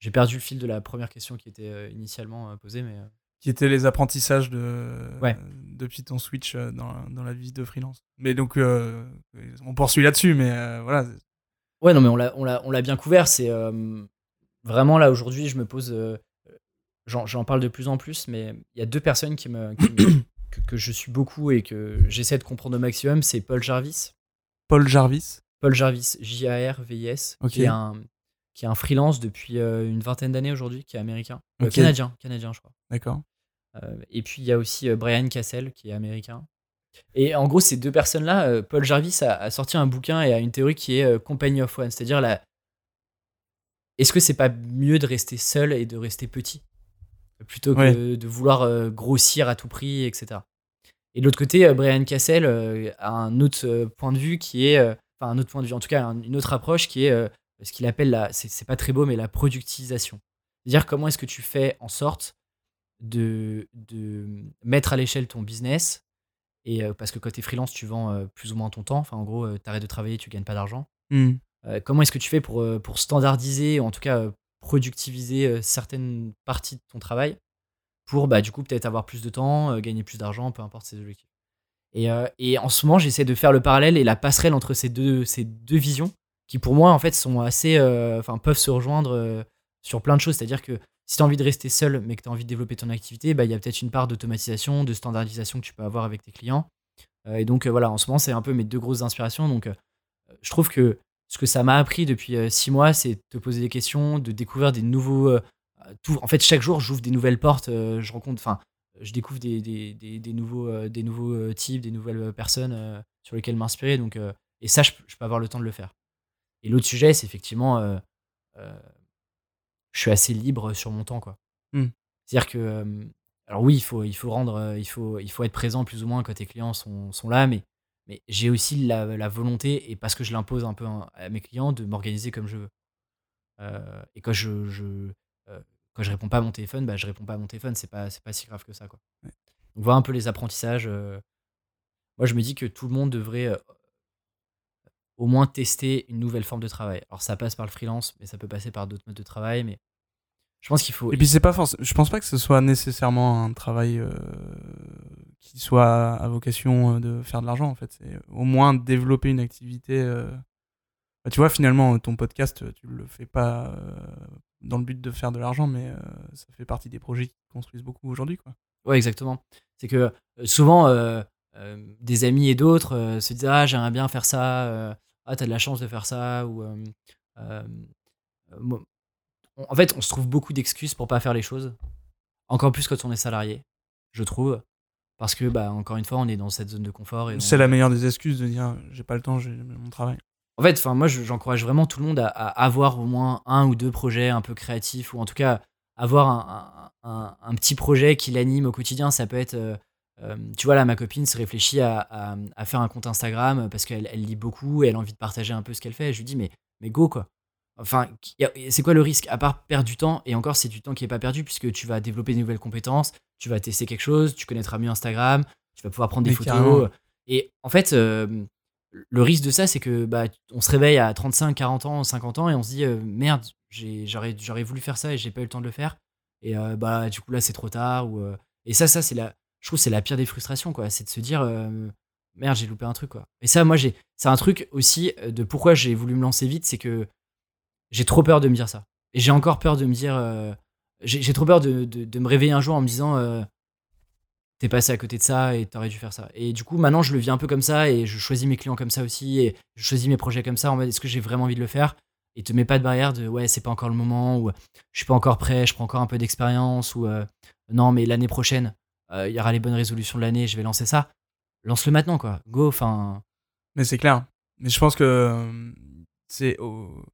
j'ai perdu le fil de la première question qui était initialement posée mais qui étaient les apprentissages de Ouais. depuis ton switch euh, dans, dans la vie de freelance. Mais donc euh, on poursuit là-dessus, mais euh, voilà. Ouais, non, mais on l'a, bien couvert. C'est euh, vraiment là aujourd'hui, je me pose. j'en, parle de plus en plus, mais il y a deux personnes qui me, qui me- que, que je suis beaucoup et que j'essaie de comprendre au maximum. C'est Paul Jarvis. Paul Jarvis. Paul Jarvis, J-A-R-V-I-S, Ok. qui est un qui est un freelance depuis une vingtaine d'années aujourd'hui, qui est américain, canadien, canadien, je crois. D'accord. Euh, et puis il y a aussi euh, Brian Cassell qui est américain. Et en gros, ces deux personnes-là, euh, Paul Jarvis a, a sorti un bouquin et a une théorie qui est Company of One, c'est-à-dire la. Est-ce que c'est pas mieux de rester seul et de rester petit? Plutôt que Ouais. de vouloir grossir à tout prix, etc. Et de l'autre côté, Brian Cassel a un autre point de vue qui est, enfin un autre point de vue, en tout cas un- une autre approche qui est ce qu'il appelle la, c'est c'est pas très beau, mais la productisation. C'est-à-dire comment est-ce que tu fais en sorte de, de mettre à l'échelle ton business et euh, parce que quand tu es freelance, tu vends euh, plus ou moins ton temps. Enfin, en gros, tu arrêtes de travailler, tu gagnes pas d'argent. Euh, comment est-ce que tu fais pour, euh, pour standardiser, ou en tout cas euh, productiviser euh, certaines parties de ton travail pour bah, du coup peut-être avoir plus de temps, euh, gagner plus d'argent, peu importe ses objectifs? Et, euh, et en ce moment, j'essaie de faire le parallèle et la passerelle entre ces deux, ces deux visions qui pour moi en fait sont assez, euh, peuvent se rejoindre euh, sur plein de choses. C'est-à-dire que si tu as envie de rester seul mais que tu as envie de développer ton activité, bah, il y a peut-être une part d'automatisation, de standardisation que tu peux avoir avec tes clients. Euh, et donc euh, voilà, en ce moment, c'est un peu mes deux grosses inspirations. Donc euh, je trouve que ce que ça m'a appris depuis six mois, c'est de te poser des questions, de découvrir des nouveaux. en fait, chaque jour, j'ouvre des nouvelles portes, je rencontre, enfin, je découvre des, nouveaux, des nouveaux types, des nouvelles personnes sur lesquelles m'inspirer. Donc, et ça, je, peux- avoir le temps de le faire. Et l'autre sujet, c'est effectivement, je suis assez libre sur mon temps, quoi. Hmm. C'est-à-dire que, alors oui, il faut, il faut rendre, euh, il faut, il faut être présent plus ou moins quand tes clients sont, sont là, mais mais j'ai aussi la, la volonté, et parce que je l'impose un peu à à mes clients, de m'organiser comme je veux. Euh, et quand je, je, euh, quand je réponds pas à mon téléphone, bah, je réponds pas à mon téléphone. C'est pas, c'est pas si grave que ça. Quoi. Ouais. Donc voilà un peu les apprentissages. euh. Moi, je me dis que tout le monde devrait au moins tester une nouvelle forme de travail. Alors ça passe par le freelance, mais ça peut passer par d'autres modes de travail. Mais je pense qu'il faut. Et puis c'est pas forcément. Je pense pas que ce soit nécessairement un travail euh, qui soit à vocation euh, de faire de l'argent en fait. C'est au moins développer une activité. euh, bah, tu vois, finalement, ton podcast, tu le fais pas euh, dans le but de faire de l'argent, mais ça fait partie des projets qui construisent beaucoup aujourd'hui, quoi. Ouais, exactement. C'est que souvent, euh, des amis et d'autres euh, se disent Ah, j'aimerais bien faire ça. euh, ah, t'as de la chance de faire ça. Ou, on- en fait, on se trouve beaucoup d'excuses pour pas faire les choses. Encore plus quand on est salarié, je trouve. Parce que, bah, encore une fois, on est dans cette zone de confort. Et on- C'est la meilleure des excuses de dire j'ai pas le temps, j'ai mon travail. En fait, enfin, moi, je- j'encourage vraiment tout le monde à, à avoir au moins un ou deux projets un peu créatifs, ou en tout cas avoir un, un- un- un petit projet qui l'anime au quotidien. Ça peut être, euh, tu vois, là, ma copine se réfléchit à, à- à faire un compte Instagram parce qu'elle elle lit beaucoup et elle a envie de partager un peu ce qu'elle fait. Je lui dis, mais, mais go, quoi. Enfin, c'est quoi le risque À part perdre du temps, et encore, c'est du temps qui n'est pas perdu puisque tu vas développer de nouvelles compétences, tu vas tester quelque chose, tu connaîtras mieux Instagram, tu vas pouvoir prendre des Mais photos. carrément. Et en fait, euh, le risque de ça, c'est que bah, on se réveille à 35, 40 ans, 50 ans et on se dit euh, merde, j'aurais j'aurais voulu faire ça et j'ai pas eu le temps de le faire. Et euh, bah, du coup, là, c'est trop tard. Ou, et ça, ça c'est la, je trouve que c'est la pire des frustrations, quoi. C'est de se dire euh, merde, j'ai loupé un truc, quoi. Et ça, moi, c'est un truc aussi euh, de pourquoi j'ai voulu me lancer vite, c'est que j'ai trop peur de me dire ça. Et j'ai encore peur de me dire. euh, j'ai trop peur de, me réveiller un jour en me disant t'es passé à côté de ça et t'aurais dû faire ça. Et du coup, maintenant, je le vis un peu comme ça et je choisis mes clients comme ça aussi et je choisis mes projets comme ça en mode est-ce que j'ai vraiment envie de le faire? Et te mets pas de barrière de ouais, c'est pas encore le moment ou je suis pas encore prêt, je prends encore un peu d'expérience ou non, mais l'année prochaine, il y aura les bonnes résolutions de l'année, je vais lancer ça. Lance-le maintenant, quoi. Go, enfin. Mais c'est clair. Mais je pense que euh, c'est au-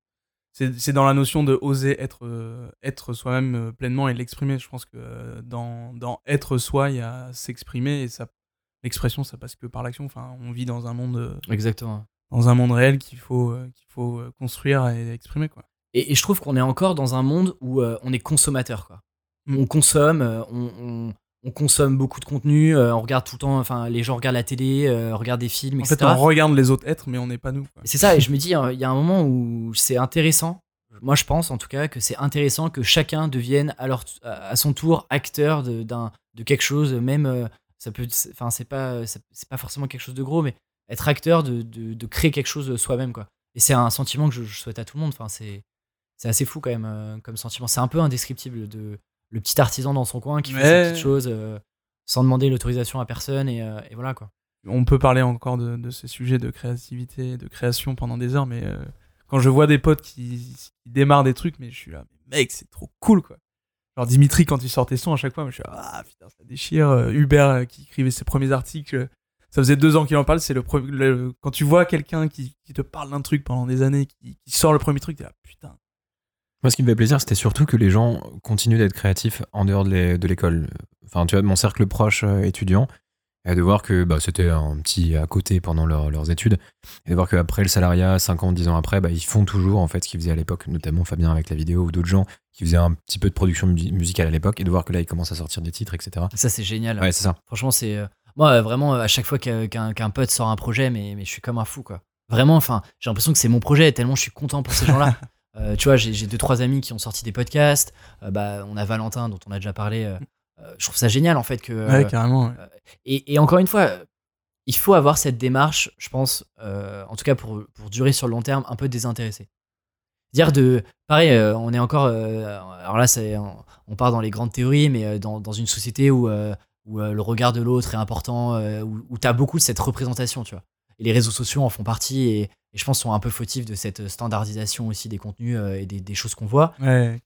c'est c'est dans la notion de oser être, euh, être soi-même euh, pleinement et l'exprimer. Je pense que euh, dans, dans être soi, il y a s'exprimer et ça l'expression, ça passe que par l'action. Enfin, on vit dans un monde, euh, Exactement. dans un monde réel qu'il faut, euh, qu'il faut euh, construire et exprimer. Quoi. Et, et je trouve qu'on est encore dans un monde où euh, on est consommateur, quoi. Mm. On consomme, euh, on, on- on consomme beaucoup de contenu, euh, on regarde tout le temps, enfin, les gens regardent la télé, euh, regardent des films, En etc. fait, on regarde les autres êtres, mais on n'est pas nous. C'est ça, et je me dis, euh, il y a un moment où c'est intéressant, moi je pense en tout cas que c'est intéressant que chacun devienne à, leur- à son tour acteur de, de quelque chose, même, euh, ça peut, c'est- enfin c'est pas, c'est pas forcément quelque chose de gros, mais être acteur de, de, de créer quelque chose de soi-même, quoi. Et c'est un sentiment que je, je souhaite à tout le monde, enfin c'est, c'est assez fou quand même euh, comme sentiment, c'est un peu indescriptible de le petit artisan dans son coin qui fait ses petites choses euh, sans demander l'autorisation à personne, et, euh, et voilà quoi. on peut parler encore de, de ces sujets de créativité, de création pendant des heures, mais euh, quand je vois des potes qui, qui démarrent des trucs, mais je suis là, mais mec, c'est trop cool quoi. Genre Dimitri, quand il sortait son à chaque fois, je suis là, ah putain, ça déchire. Hubert qui écrivait ses premiers articles, ça faisait deux ans qu'il en parle. C'est le, le- quand tu vois quelqu'un qui, qui te parle d'un truc pendant des années, qui, qui sort le premier truc, t'es là, putain. Moi, ce qui me fait plaisir, c'était surtout que les gens continuent d'être créatifs en dehors de l'é- de l'école. Enfin, tu vois, mon cercle proche euh, étudiant, Et de voir que bah, c'était un petit à côté pendant leur- leurs études. Et de voir qu'après le salariat, 5 ans, 10 ans après, bah, ils font toujours en fait ce qu'ils faisaient à l'époque, notamment Fabien avec la vidéo ou d'autres gens qui faisaient un petit peu de production mu- musicale à l'époque. Et de voir que là, ils commencent à sortir des titres, etc. Ça, c'est génial. Ouais, c'est ça. Franchement, c'est. euh, moi, euh, vraiment, à chaque fois qu'un qu'un pote sort un projet, mais, mais je suis comme un fou, quoi. Vraiment, enfin, j'ai l'impression que c'est mon projet, tellement je suis content pour ces gens-là. Euh, tu vois, j'ai deux, trois amis qui ont sorti des podcasts. Euh, bah, on a Valentin, dont on a déjà parlé. euh, je trouve ça génial, en fait, que. Ouais, carrément. ouais. et, et encore une fois, il faut avoir cette démarche, je pense, en tout cas pour, pour durer sur le long terme, un peu désintéressé. Dire de. Pareil, on est encore. alors là, on, on part dans les grandes théories, mais dans, dans une société où, où le regard de l'autre est important, où, où tu as beaucoup de cette représentation, tu vois. Et les réseaux sociaux en font partie et, et je pense sont un peu fautifs de cette standardisation aussi des contenus euh, et des, des choses qu'on voit. Ouais.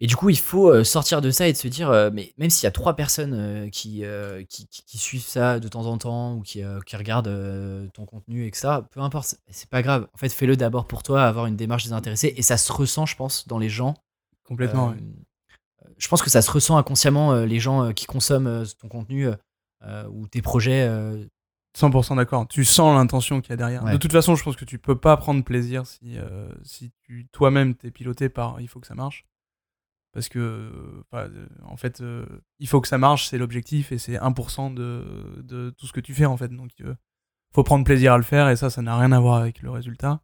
Et du coup, il faut euh, sortir de ça et de se dire, euh, mais même s'il y a trois personnes euh, qui, euh, qui, qui- qui suivent ça de temps en temps ou qui, euh, qui regardent euh, ton contenu, etc., peu importe, c'est- pas grave. En fait, fais-le d'abord pour toi, avoir une démarche désintéressée. Et ça se ressent, je pense, dans les gens. complètement. Euh, ouais. Je pense que ça se ressent inconsciemment, euh, les gens euh, qui consomment euh, ton contenu euh, euh, ou tes projets. Euh, 100% d'accord. Tu sens l'intention qu'il y a derrière. Ouais. De toute façon, je pense que tu peux pas prendre plaisir si, euh, si tu toi-même t'es piloté par il faut que ça marche. Parce que, euh, euh, en fait, euh, il faut que ça marche, c'est l'objectif et c'est 1% de, de tout ce que tu fais en fait. Donc, euh, faut prendre plaisir à le faire et ça, ça n'a rien à voir avec le résultat.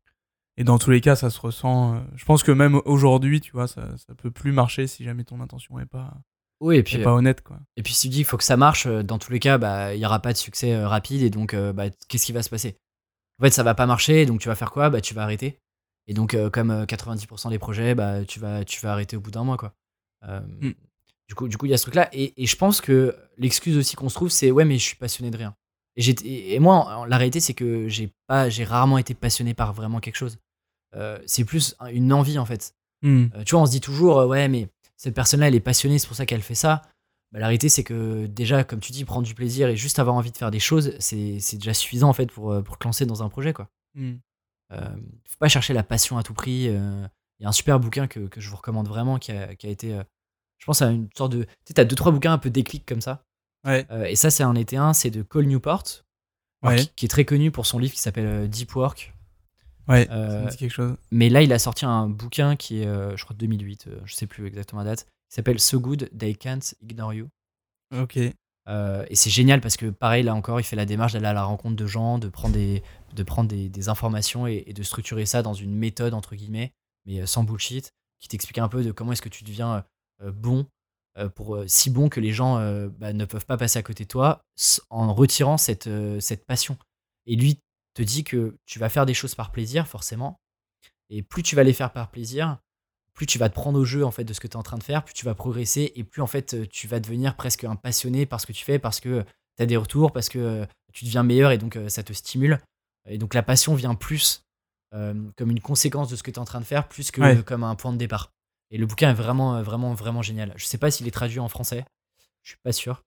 Et dans tous les cas, ça se ressent. je pense que même aujourd'hui, tu vois, ça, ça peut plus marcher si jamais ton intention est pas, Oui, et puis, pas honnête, quoi. Et puis si tu dis qu'il faut que ça marche, euh, dans tous les cas, bah, il n'y aura pas de succès euh, rapide et donc euh, bah, qu'est-ce qui va se passer? En fait, ça va pas marcher, donc tu vas faire quoi? Bah, Tu vas arrêter. Et donc, euh, comme euh, 90% des projets, bah, tu, vas, tu vas arrêter au bout d'un mois. Quoi. Euh, Mm. Du coup, du coup, il y a ce truc-là. Et, et je pense que l'excuse aussi qu'on se trouve, c'est ouais, mais je suis passionné de rien. Et, et- moi, la réalité, c'est que j'ai pas, j'ai rarement été passionné par vraiment quelque chose. Euh, c'est plus un- une envie en fait. Euh, tu vois, on se dit toujours, euh, ouais, mais cette personne-là, elle est passionnée, c'est pour ça qu'elle fait ça. Bah, la réalité, c'est que déjà, comme tu dis, prendre du plaisir et juste avoir envie de faire des choses, c'est déjà suffisant en fait pour, euh, pour te lancer dans un projet. Quoi. Hmm. Euh, faut pas chercher la passion à tout prix. euh. Il y a un super bouquin que, que je vous recommande vraiment qui a, qui a été, euh, je pense, à une sorte de. Tu sais, t'as deux, trois bouquins un peu déclic comme ça. Ouais. Et ça, c'est un été un, c'est de Cole Newport, Ouais. qui, qui est très connu pour son livre qui s'appelle Deep Work. Ouais, Euh, ça me dit quelque chose. Mais là, il a sorti un bouquin qui est, euh, je crois, 2008, euh, je sais plus exactement la date, qui s'appelle So Good They Can't Ignore You. Ok. Euh, et c'est génial parce que, pareil, là encore, il fait la démarche d'aller à la rencontre de gens, de prendre des, de prendre des, des informations et, et de structurer ça dans une méthode, entre guillemets, mais euh, sans bullshit, qui t'explique un peu de comment est-ce que tu deviens euh, bon, euh, pour euh, si bon que les gens euh, bah, ne peuvent pas passer à côté de toi en retirant cette, euh, cette passion. Et lui te dit que tu vas faire des choses par plaisir, forcément, et plus tu vas les faire par plaisir, plus tu vas te prendre au jeu en fait de ce que tu es en train de faire, plus tu vas progresser et plus en fait euh, tu vas devenir presque un passionné par ce que tu fais parce que tu as des retours, parce que euh, tu deviens meilleur et donc euh, ça te stimule. Et donc la passion vient plus euh, comme une conséquence de ce que tu es en train de faire plus que Ouais. comme un point de départ. Et le bouquin est vraiment, vraiment, vraiment génial. Je sais pas s'il est traduit en français. Je suis pas sûr.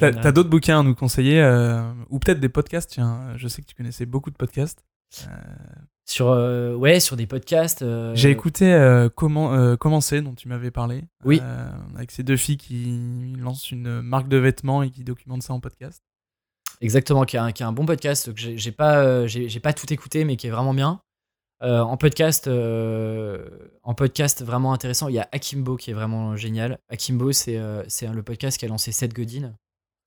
T'as t'as d'autres bouquins à nous conseiller euh, ou peut-être des podcasts Tiens, je sais que tu connaissais beaucoup de podcasts. Euh, sur, euh, ouais, sur des podcasts. euh, J'ai écouté euh, comment, Commencer, dont tu m'avais parlé. Oui. avec ces deux filles qui lancent une marque de vêtements et qui documentent ça en podcast. Exactement, qui est un, qui est un bon podcast que j'ai pas, j'ai pas tout écouté, mais qui est vraiment bien. En podcast, en podcast vraiment intéressant, il y a Akimbo qui est vraiment génial. Akimbo, c'est c'est le podcast qui a lancé Seth Godin,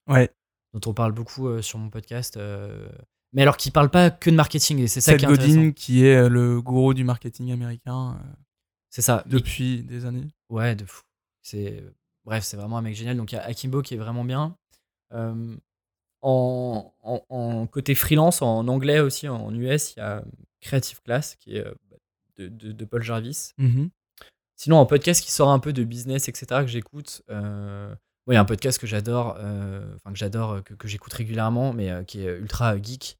Ouais. dont on parle beaucoup euh, sur mon podcast. euh, mais alors qui parle pas que de marketing, et c'est ça Seth qui est intéressant. Godin, qui est euh, le gourou du marketing américain C'est ça. depuis des années. Ouais, de fou. C'est bref, c'est vraiment un mec génial. Donc il y a Akimbo qui est vraiment bien. Euh, en, en- en côté freelance, en anglais aussi, en US, il y a Creative Class qui est de, de- de Paul Jarvis. Mhm. Sinon, en podcast qui sort un peu de business, etc., que j'écoute, euh, il y a un podcast que j'adore, enfin que j'adore, que, que j'écoute régulièrement, mais qui est ultra geek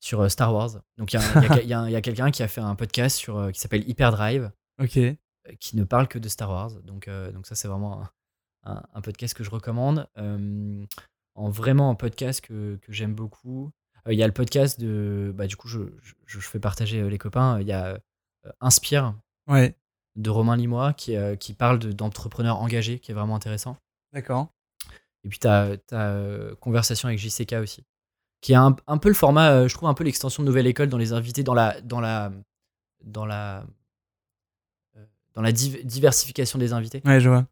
sur Star Wars. Donc il y a, quelqu'un qui a fait un podcast sur, euh, qui s'appelle Hyperdrive Ok. euh, qui ne parle que de Star Wars. Donc, euh, donc ça, c'est vraiment un, un- un podcast que je recommande. En vraiment un podcast que, que j'aime beaucoup. Il y a le podcast de... Bah, du coup, je, je, je fais partager les copains. Il y a Inspire Ouais. de Romain Limois qui, qui parle de- d'entrepreneurs engagés, qui est vraiment intéressant. D'accord. Et puis, tu as, Conversation avec JCK aussi. Qui est un, peu le format, je trouve, un peu l'extension de Nouvelle École dans les invités, dans la, dans la, dans la, dans la diversification des invités. Ouais, je vois.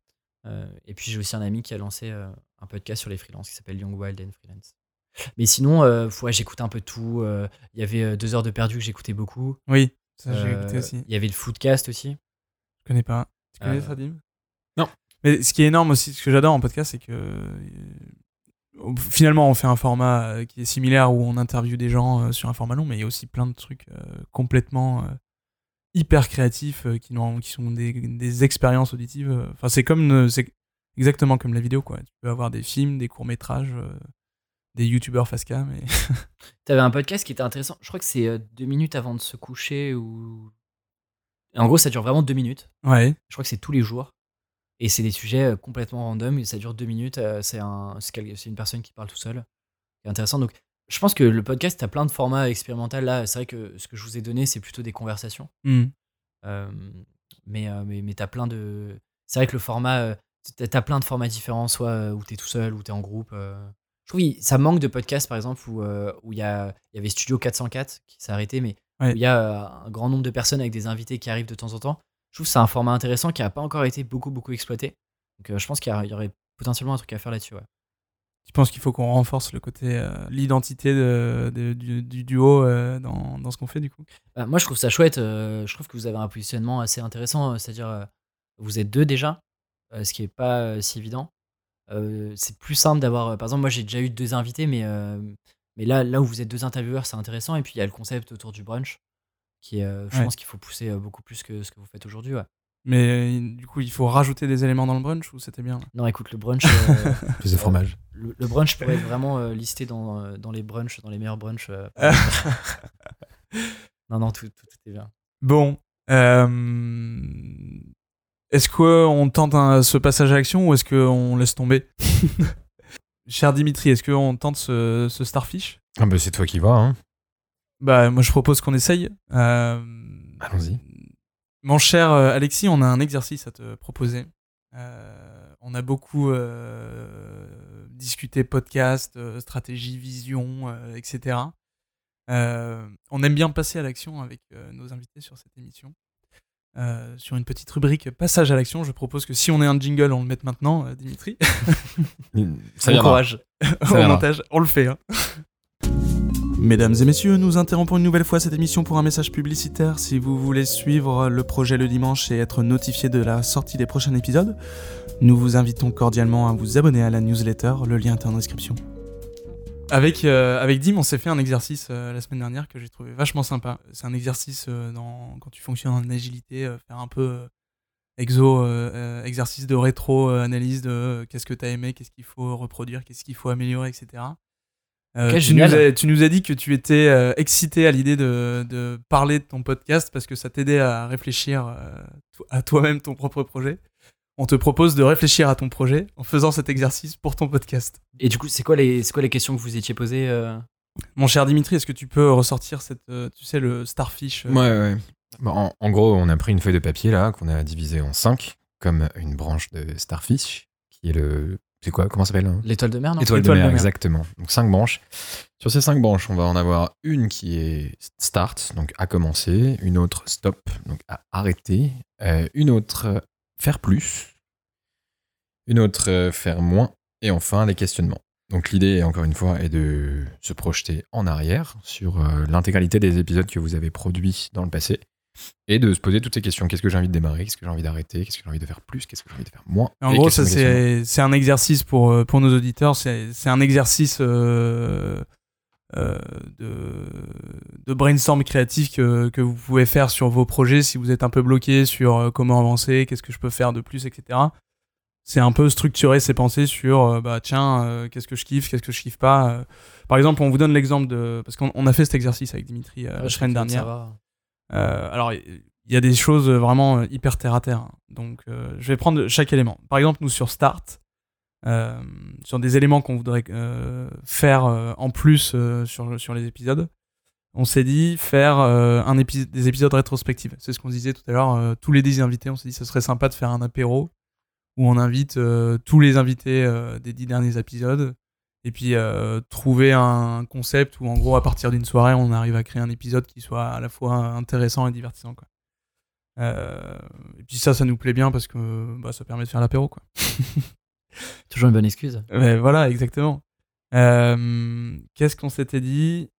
et puis, j'ai aussi un ami qui a lancé un podcast sur les freelances qui s'appelle Young Wild and Freelance. Mais sinon, euh, ouais, j'écoute un peu tout. Euh, il y avait euh, deux heures de perdu que j'écoutais beaucoup. Oui, ça j'ai écouté aussi. Il y avait le Foodcast aussi. Je connais pas. Tu connais ça, Dim Non. Mais ce qui est énorme aussi, ce que j'adore en podcast, c'est que finalement, on fait un format qui est similaire où on interviewe des gens sur un format long, mais il y a aussi plein de trucs complètement hyper créatifs qui, qui sont des, des expériences auditives. Enfin, c'est comme c'est exactement comme la vidéo, quoi. Tu peux avoir des films, des courts métrages des youtubeurs face cam. Et... T'avais un podcast qui était intéressant. Je crois que c'est euh, deux minutes avant de se coucher ou. En gros, ça dure vraiment deux minutes. Ouais. Je crois que c'est tous les jours. Et c'est des sujets euh, complètement random. Et ça dure deux minutes. Euh, c'est un, c'est une personne qui parle tout seul. C'est intéressant. Donc, je pense que le podcast, a plein de formats expérimentaux. Là, c'est vrai que ce que je vous ai donné, c'est plutôt des conversations. Hmm. mais mais, mais t'as plein de. C'est vrai que le format. T'as plein de formats différents, soit où t'es tout seul, ou t'es en groupe. Oui, ça manque de podcasts, par exemple, où euh, il y, a, y avait Studio 404 qui s'est arrêté, mais il y a euh, un grand nombre de personnes avec des invités qui arrivent de temps en temps. Je trouve que c'est un format intéressant qui n'a pas encore été beaucoup, beaucoup exploité. Donc euh, je pense qu'il y, aurait potentiellement un truc à faire là-dessus. Ouais. Tu penses qu'il faut qu'on renforce le côté, l'identité du, duo dans, dans, ce qu'on fait du coup? Bah, Moi je trouve ça chouette. je trouve que vous avez un positionnement assez intéressant. C'est-à-dire, vous êtes deux déjà, ce qui n'est pas si évident. Euh, c'est plus simple d'avoir. Euh, par exemple, moi j'ai déjà eu deux invités, mais, euh, mais là, là où vous êtes deux intervieweurs, c'est intéressant. Et puis il y a le concept autour du brunch, qui est, je pense qu'il faut pousser beaucoup plus que ce que vous faites aujourd'hui. Mais du coup, il faut rajouter des éléments dans le brunch ou c'était bien? Non, écoute, le brunch. plus de fromage. Le, brunch pourrait être vraiment listé dans, dans les brunchs, dans les meilleurs brunchs. non, non, tout, tout, tout, est bien. Bon. Est-ce qu'on tente ce passage à l'action ou est-ce qu'on laisse tomber? Cher Dimitri, est-ce qu'on tente ce, Starfish? Ah bah C'est toi qui vois. Hein. Bah, moi, je propose qu'on essaye. Euh, Allons-y. Mon cher euh, Alexis, on a un exercice à te proposer. Euh, on a beaucoup discuté podcast, stratégie, vision, etc. on aime bien passer à l'action avec nos invités sur cette émission. Sur une petite rubrique passage à l'action. Je propose que si on est un jingle, on le mette maintenant, Dimitri. Ça bon courage. Au montage, on le fait. Hein. Mesdames et messieurs, nous interrompons une nouvelle fois cette émission pour un message publicitaire. Si vous voulez suivre le projet le dimanche et être notifié de la sortie des prochains épisodes, nous vous invitons cordialement à vous abonner à la newsletter. Le lien est en description. Avec, euh, Dim, on s'est fait un exercice euh, la semaine dernière que j'ai trouvé vachement sympa. C'est un exercice euh, dans, quand tu fonctionnes en agilité, faire un peu exo, exercice de rétro-analyse de qu'est-ce que tu as aimé, qu'est-ce qu'il faut reproduire, qu'est-ce qu'il faut améliorer, etc. tu, nous as, tu, nous as, dit que tu étais excité à l'idée de, de, parler de ton podcast parce que ça t'aidait à réfléchir à toi-même ton propre projet on te propose de réfléchir à ton projet en faisant cet exercice pour ton podcast. Et du coup, c'est quoi les, quoi les questions que vous étiez posées euh Mon cher Dimitri, est-ce que tu peux ressortir cette, euh, tu sais, le starfish euh Ouais, ouais. en, gros, on a pris une feuille de papier là qu'on a divisée en cinq, comme une branche de starfish, qui est le, c'est quoi Comment ça s'appelle hein? L'étoile de mer, non? L'étoile de, mer, exactement. Donc cinq branches. Sur ces cinq branches, on va en avoir une qui est start, donc à commencer, une autre stop, donc à arrêter, une autre faire plus, une autre euh, faire moins, et enfin les questionnements. Donc l'idée, encore une fois, est de se projeter en arrière sur euh, l'intégralité des épisodes que vous avez produits dans le passé, et de se poser toutes ces questions. Qu'est-ce que j'ai envie de démarrer? Qu'est-ce que j'ai envie d'arrêter? Qu'est-ce que j'ai envie de faire plus? Qu'est-ce que j'ai envie de faire moins? En gros, ça c'est un exercice pour, euh, pour nos auditeurs, c'est un exercice de, de, brainstorm créatif que, que, vous pouvez faire sur vos projets si vous êtes un peu bloqué sur euh, comment avancer, qu'est-ce que je peux faire de plus, etc. C'est un peu structurer ses pensées sur euh, bah tiens euh, qu'est-ce que je kiffe, qu'est-ce que je kiffe pas. Par exemple, on vous donne l'exemple de parce qu'on a fait cet exercice avec Dimitri la semaine dernière. Alors il y a des choses vraiment hyper terre à terre. Donc je vais prendre chaque élément. Par exemple, nous sur Start, euh, sur des éléments qu'on voudrait euh, faire euh, en plus sur, sur les épisodes. On s'est dit faire un des épisodes rétrospectifs. C'est ce qu'on disait tout à l'heure. tous les 10 invités, on s'est dit que ce serait sympa de faire un apéro où on invite euh, tous les invités euh, des dix derniers épisodes. Et puis euh, trouver un concept où en gros à partir d'une soirée on arrive à créer un épisode qui soit à la fois intéressant et divertissant. Quoi. Euh, et puis ça, ça nous plaît bien parce que bah, ça permet de faire l'apéro. quoi. Toujours une bonne excuse. Ouais, voilà, exactement. Euh, Qu'est-ce qu'on s'était dit?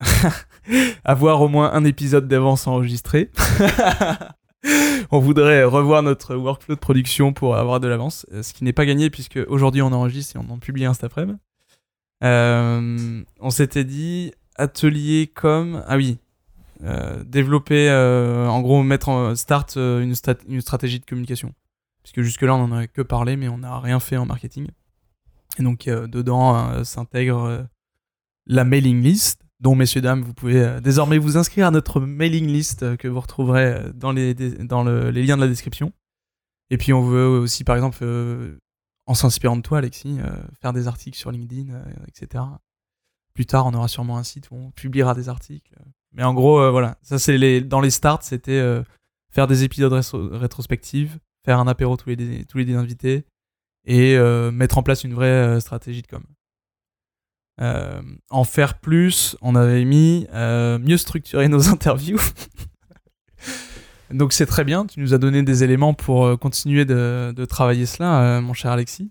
Avoir au moins un épisode d'avance enregistré. on voudrait revoir notre workflow de production pour avoir de l'avance, euh, ce qui n'est pas gagné puisque aujourd'hui on enregistre et on en publie un cet après-midi. Euh, on s'était dit atelier comme ah oui euh, développer en gros mettre en start une, une stratégie de communication. Puisque jusque là on en a que parlé mais on n'a rien fait en marketing. Et donc dedans s'intègre la mailing list dont messieurs dames vous pouvez euh, désormais vous inscrire à notre mailing list euh, que vous retrouverez euh, dans les dans le- les liens de la description. Et puis on veut aussi par exemple en s'inspirant de toi Alexis faire des articles sur LinkedIn etc plus tard on aura sûrement un site où on publiera des articles. Mais en gros voilà. Ça c'est dans les starts c'était faire des épisodes rétro- rétrospectives faire un apéro tous les tous les invités et mettre en place une vraie stratégie de com. Euh, en faire plus, on avait mis euh, mieux structurer nos interviews. Donc c'est très bien, tu nous as donné des éléments pour euh, continuer de, de travailler cela, euh, mon cher Alexis.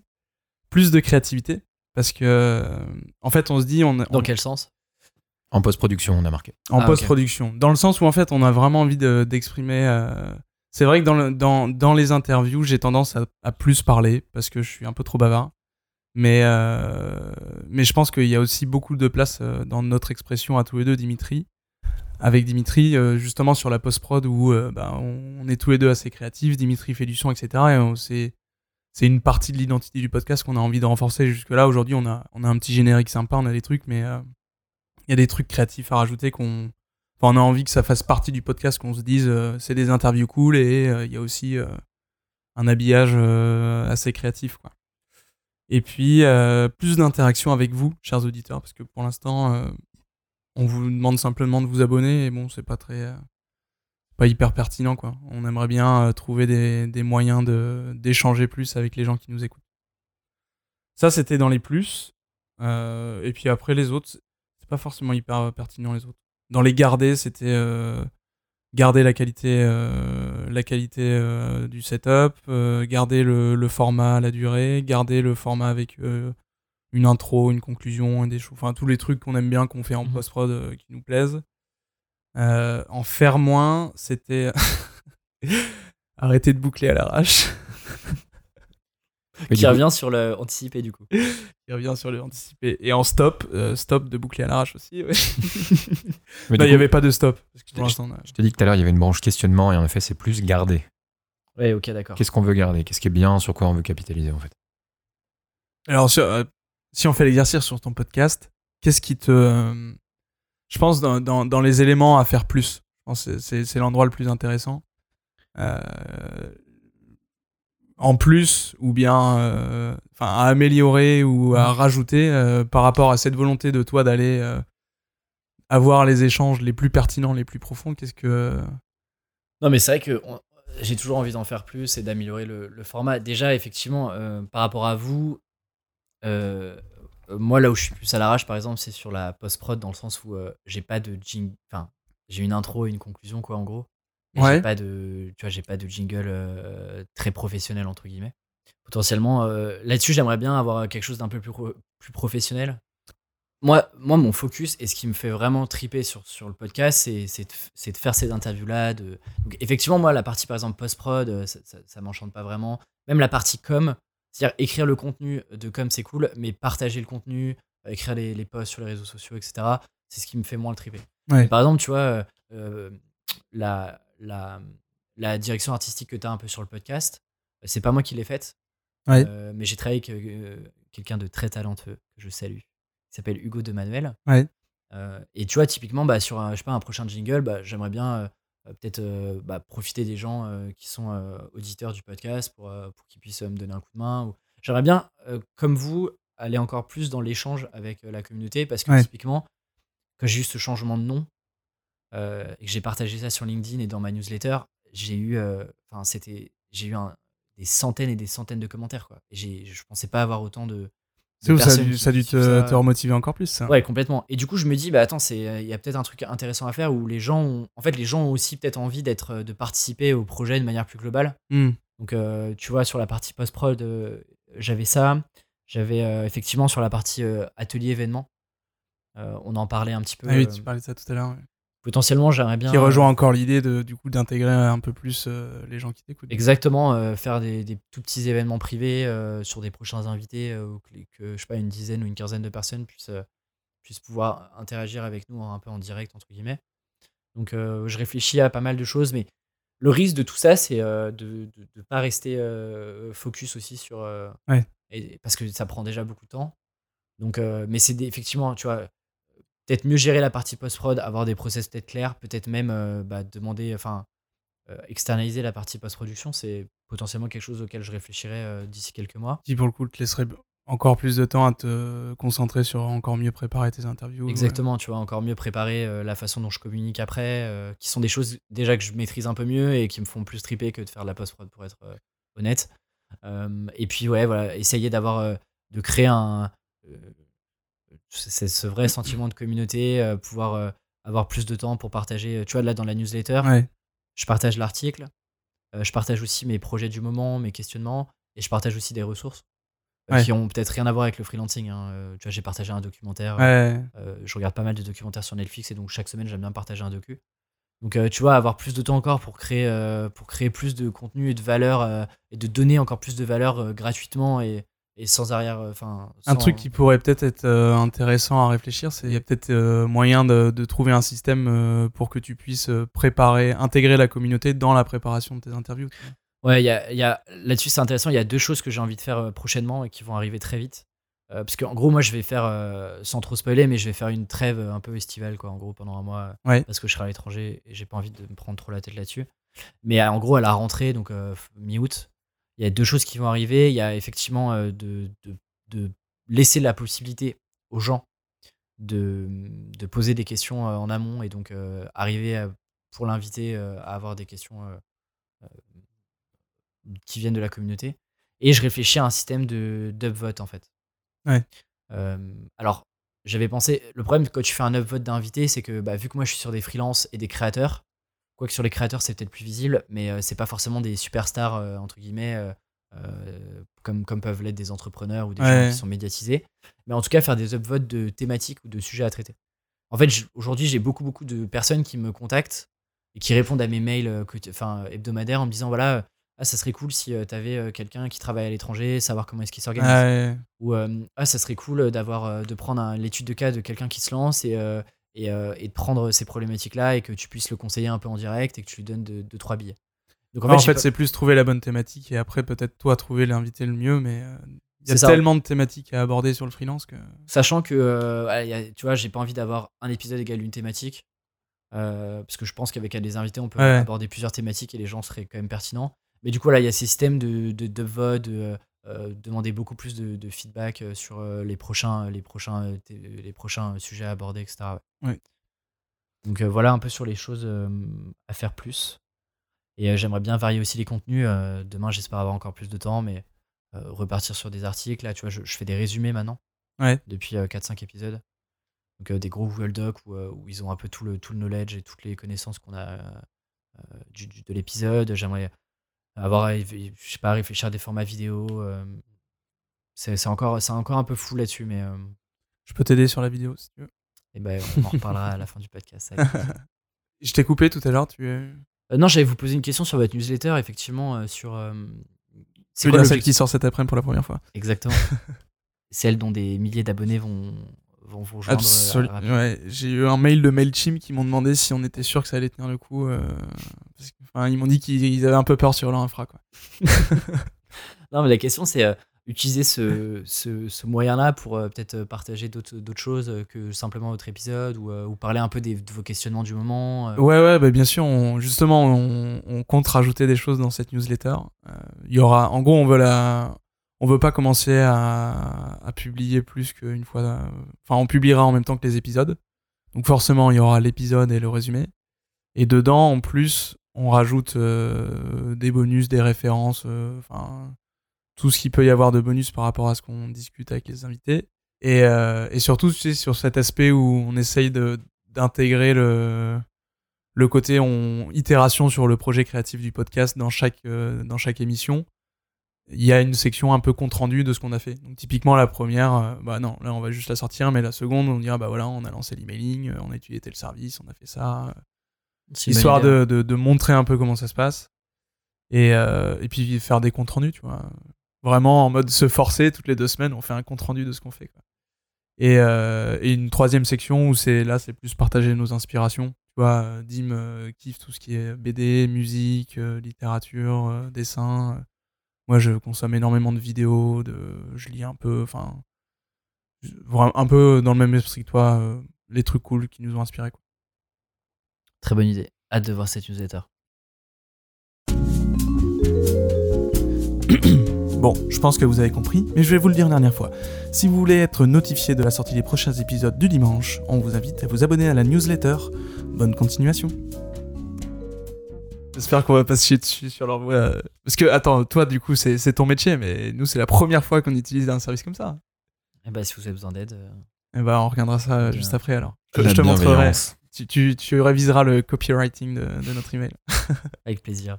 Plus de créativité, parce que euh, en fait on se dit, on, Dans on- quel sens? En post-production, on a marqué. en Ah, post-production. Dans le sens où en fait on a vraiment envie de- d'exprimer. euh, C'est vrai que dans, le- dans, dans les interviews j'ai tendance à, à plus parler parce que je suis un peu trop bavard. Mais, euh, mais je pense qu'il y a aussi beaucoup de place euh, dans notre expression à tous les deux, Dimitri. Avec Dimitri, euh, justement sur la post-prod où bah, on, est tous les deux assez créatifs, Dimitri fait du son, etc. C'est une partie de l'identité du podcast qu'on a envie de renforcer jusque-là. Aujourd'hui, on a, on a un petit générique sympa, on a des trucs, mais il y a des trucs créatifs à rajouter qu'on. On a envie que ça fasse partie du podcast, qu'on se dise c'est des interviews cool et il y a aussi un habillage assez créatif, quoi. Et puis, euh, plus d'interaction avec vous, chers auditeurs, parce que pour l'instant, euh, on vous demande simplement de vous abonner et bon, c'est pas très. euh, pas hyper pertinent, quoi. On aimerait bien trouver des, des moyens d'échanger plus avec les gens qui nous écoutent. Ça, c'était dans les plus. Et puis après, les autres, c'est pas forcément hyper pertinent, les autres. Dans les garder, c'était garder la qualité, euh, la qualité euh, du setup, euh, garder le, le format, la durée, garder le format avec une intro, une conclusion, des choses, enfin tous les trucs qu'on aime bien, qu'on fait en Mhm. post-prod euh, qui nous plaisent. En faire moins, c'était arrêter de boucler à l'arrache. Mais Qui coup- revient sur le anticipé du coup. Il revient sur le anticipé. Et en stop, euh, stop de boucler à l'arrache aussi. ouais. Mais Bah, il n'y coup, avait pas de stop. Parce que Je- Je t'ai dit que tout à l'heure, il y avait une branche questionnement et en effet, c'est plus garder. Ouais, ok, d'accord. Qu'est-ce qu'on veut garder? Qu'est-ce qui est bien? Sur quoi on veut capitaliser en fait? Alors, sur- euh, si on fait l'exercice sur ton podcast, qu'est-ce qui te. euh, je pense dans, dans, dans les éléments à faire plus? Je pense que c'est- c'est l'endroit le plus intéressant. Euh, en plus, ou bien euh, à améliorer ou à rajouter euh, par rapport à cette volonté de toi d'aller euh, avoir les échanges les plus pertinents, les plus profonds, qu'est-ce que. Non, mais c'est vrai que on- j'ai toujours envie d'en faire plus et d'améliorer le, le format. Déjà, effectivement, par rapport à vous, moi, là où je suis plus à l'arrache, par exemple, c'est sur la post-prod, dans le sens où j'ai pas de jingle. Enfin, j'ai une intro et une conclusion, quoi, en gros. Mais Ouais. j'ai pas de, tu vois, j'ai pas de jingle euh, très professionnel, entre guillemets. Potentiellement, euh, là-dessus, j'aimerais bien avoir quelque chose d'un peu plus, plus professionnel. Moi, moi, mon focus et ce qui me fait vraiment triper sur, sur le podcast, c'est c'est de, c'est de faire ces interviews-là. De... Donc, effectivement, moi, la partie, par exemple, post-prod, euh, ça, ça, ça m'enchante pas vraiment. Même la partie com, c'est-à-dire écrire le contenu de com, c'est cool, mais partager le contenu, écrire les, les posts sur les réseaux sociaux, etc., c'est ce qui me fait moins le triper. Ouais. Par exemple, tu vois, euh, la, la, la direction artistique que tu as un peu sur le podcast, euh, c'est pas moi qui l'ai faite, Ouais. euh, mais j'ai travaillé avec euh, quelqu'un de très talentueux que je salue, qui s'appelle Hugo de Manuel. Ouais. Euh, et tu vois, typiquement, bah, sur un, je sais pas, un prochain jingle, bah, j'aimerais bien peut-être bah, profiter des gens qui sont auditeurs du podcast pour, pour qu'ils puissent me donner un coup de main. Ou... J'aimerais bien, comme vous, aller encore plus dans l'échange avec la communauté parce que Ouais. typiquement, quand j'ai eu ce changement de nom euh, et que j'ai partagé ça sur LinkedIn et dans ma newsletter, j'ai eu, euh, enfin, c'était, j'ai eu un, des centaines et des centaines de commentaires. Quoi. Et j'ai- je pensais pas avoir autant de. de C'est où ça a dû, ça a dû te, remotiver encore plus, ça? Ouais, complètement. Et du coup, je me dis, bah attends, c'est, il y a peut-être un truc intéressant à faire où les gens, ont- en fait, les gens ont aussi peut-être envie d'être, euh, de participer au projet de manière plus globale. Hmm. Donc, euh, tu vois, sur la partie post-prod, euh, j'avais ça. J'avais euh, effectivement sur la partie euh, atelier événement. euh, on en parlait un petit peu. Ah oui, euh, tu parlais de ça tout à l'heure. ouais. Potentiellement, j'aimerais bien. Qui rejoint encore l'idée de, du coup, d'intégrer un peu plus euh, les gens qui t'écoutent. Exactement, euh, faire des, des tout petits événements privés euh, sur des prochains invités, euh, que, je sais pas, une dizaine ou une quinzaine de personnes puissent, euh, puissent pouvoir interagir avec nous un peu en direct, entre guillemets. Donc euh, je réfléchis à pas mal de choses, mais le risque de tout ça, c'est euh, de ne pas rester euh, focus aussi sur... euh, Ouais. et, parce que ça prend déjà beaucoup de temps. Donc, euh, mais c'est effectivement, tu vois, peut-être mieux gérer la partie post-prod, avoir des process peut-être clairs, peut-être même euh, bah, demander, enfin, euh, externaliser la partie post-production, c'est potentiellement quelque chose auquel je réfléchirai euh, d'ici quelques mois. Qui, pour le coup, te laisserait encore plus de temps à te concentrer sur encore mieux préparer tes interviews. Exactement, tu vois, encore mieux préparer euh, la façon dont je communique après, euh, qui sont des choses déjà que je maîtrise un peu mieux et qui me font plus triper que de faire de la post-prod, pour être euh, honnête. Euh, et puis, ouais, voilà, essayer d'avoir, euh, de créer un. C'est ce vrai sentiment de communauté, euh, pouvoir euh, avoir plus de temps pour partager. euh, Tu vois, là, dans la newsletter, Ouais. Je partage l'article, je partage aussi mes projets du moment, mes questionnements, et je partage aussi des ressources Ouais. qui ont peut-être rien à voir avec le freelancing. hein. Tu vois, j'ai partagé un documentaire. Ouais. euh, je regarde pas mal de documentaires sur Netflix et donc chaque semaine j'aime bien partager un docu. Donc euh, tu vois, avoir plus de temps encore pour créer, euh, pour créer plus de contenu et de valeur et de donner encore plus de valeur gratuitement et, et sans arrière. euh, Enfin, Un truc qui pourrait peut-être être euh, intéressant à réfléchir, c'est il y a peut-être euh, moyen de, de trouver un système euh, pour que tu puisses préparer, intégrer la communauté dans la préparation de tes interviews. Ouais, il y a, y a- là-dessus c'est intéressant. Il y a deux choses que j'ai envie de faire prochainement et qui vont arriver très vite. Parce qu'en gros, moi je vais faire, sans trop spoiler, mais je vais faire une trêve un peu estivale, quoi, en gros, pendant un mois. Ouais. Parce que je serai à l'étranger et j'ai pas envie de me prendre trop la tête là-dessus. Mais en gros, à la rentrée, donc mi-août, il y a deux choses qui vont arriver. Il y a effectivement euh, de, de, de laisser la possibilité aux gens de, de poser des questions euh, en amont et donc euh, arriver à- pour l'inviter euh, à avoir des questions euh, qui viennent de la communauté. Et je réfléchis à un système de d'upvote en fait. Ouais. Alors, j'avais pensé. Le problème quand tu fais un upvote d'invités, c'est que bah, vu que moi je suis sur des freelances et des créateurs, quoique sur les créateurs c'est peut-être plus visible, mais euh, c'est pas forcément des superstars euh, entre guillemets. euh, comme, comme peuvent l'être des entrepreneurs ou des Ouais. gens qui sont médiatisés. Mais en tout cas, faire des upvotes de thématiques ou de sujets à traiter. En fait, aujourd'hui, j'ai beaucoup, beaucoup de personnes qui me contactent et qui répondent à mes mails enfin, hebdomadaires en me disant voilà, ah, ça serait cool si tu avais quelqu'un qui travaille à l'étranger, savoir comment est-ce qu'il s'organise. Ouais. Ou ah, ça serait cool d'avoir de prendre l'étude de cas de quelqu'un qui se lance et, euh, et, euh, et de prendre ces problématiques-là et que tu puisses le conseiller un peu en direct et que tu lui donnes deux, deux, trois billets. Donc En fait, pas- c'est plus trouver la bonne thématique et après peut-être toi trouver l'invité le mieux, mais euh, il y a ça. tellement de thématiques à aborder sur le freelance que. Sachant que, euh, ouais, y a- tu vois, j'ai pas envie d'avoir un épisode égal une thématique. euh, parce que je pense qu'avec des invités, on peut Ouais. aborder plusieurs thématiques et les gens seraient quand même pertinents. Mais du coup, là, il y a ces systèmes de, de, de vote, de demander beaucoup plus de, de feedback euh, sur euh, les prochains, les, prochains, euh, les prochains sujets à aborder, etc. ouais. Ouais. Donc euh, voilà un peu sur les choses euh, à faire plus. Et euh, j'aimerais bien varier aussi les contenus. euh, demain, j'espère avoir encore plus de temps, mais euh, repartir sur des articles. Là, tu vois, je, je fais des résumés maintenant Ouais. depuis euh, 4-5 épisodes. Donc euh, des gros Google Docs où, euh, où ils ont un peu tout le, tout le knowledge et toutes les connaissances qu'on a euh, euh, du, du- de l'épisode. J'aimerais avoir, à- je sais pas, réfléchir à des formats vidéo. euh, c'est encore, c'est encore un peu fou là-dessus, mais euh, Je peux t'aider sur la vidéo si tu veux. eh ben, on en reparlera à la fin du podcast. Je t'ai coupé tout à l'heure, tu es. Euh, non, j'allais vous poser une question sur votre newsletter, effectivement, euh, sur. C'est celle qui sort cet après-midi pour la première fois? Exactement. Celle dont des milliers d'abonnés vont, vont vous rejoindre. euh, Absolument. rapidement. Ouais, j'ai eu un mail de Mailchimp qui m'ont demandé si on était sûr que ça allait tenir le coup. euh, parce que- enfin, ils m'ont dit qu'ils ils avaient un peu peur sur leur infra. Quoi. Non, mais la question, c'est euh, utiliser ce, ce, ce moyen-là pour euh, peut-être partager d'autres d'autres choses que simplement votre épisode ou, euh, ou parler un peu des, de vos questionnements du moment. euh. Ouais, ouais, bah, bien sûr, on- justement, on, on compte rajouter des choses dans cette newsletter. Euh, Il y aura, en gros, on veut la, on veut pas commencer à, publier plus qu'une fois. Enfin, on publiera en même temps que les épisodes. Donc forcément, il y aura l'épisode et le résumé. Et dedans, en plus, on rajoute euh, des bonus, des références, euh, enfin tout ce qu'il peut y avoir de bonus par rapport à ce qu'on discute avec les invités. Et, euh, surtout, tu sais, sur cet aspect où on essaye d'intégrer le, côté on, itération sur le projet créatif du podcast dans chaque émission. Il y a une section un peu compte rendu de ce qu'on a fait. Donc, typiquement, la première, euh, bah non, là on va juste la sortir, mais la seconde, on dira, bah voilà, on a lancé l'emailing, euh, on a étudié tel service, on a fait ça. Bonne histoire de, de, de montrer un peu comment ça se passe. Et, euh, et puis faire des comptes rendus, tu vois. Vraiment en mode se forcer, toutes les deux semaines, on fait un compte rendu de ce qu'on fait. Quoi. Et, euh, et une troisième section où c'est là, c'est plus partager nos inspirations. Tu vois, euh, Dim euh, kiffe tout ce qui est BD, musique, euh, littérature, euh, dessin. Moi, je consomme énormément de vidéos, de, je lis un peu, enfin, un peu dans le même esprit que toi, euh, les trucs cool qui nous ont inspirés. Quoi. Très bonne idée. Hâte de voir cette newsletter. Bon, je pense que vous avez compris, mais je vais vous le dire une dernière fois. Si vous voulez être notifié de la sortie des prochains épisodes du dimanche, on vous invite à vous abonner à la newsletter. Bonne continuation. J'espère qu'on va pas se chier dessus sur leur voix. Parce que, attends, toi, du coup, c'est ton métier, mais nous, c'est la première fois qu'on utilise un service comme ça. Et bah, si vous avez besoin d'aide, euh, Et bah, on regardera ça Bien. juste après alors. Je te montrerai. Tu, tu, tu réviseras le copywriting de, de notre email. avec plaisir.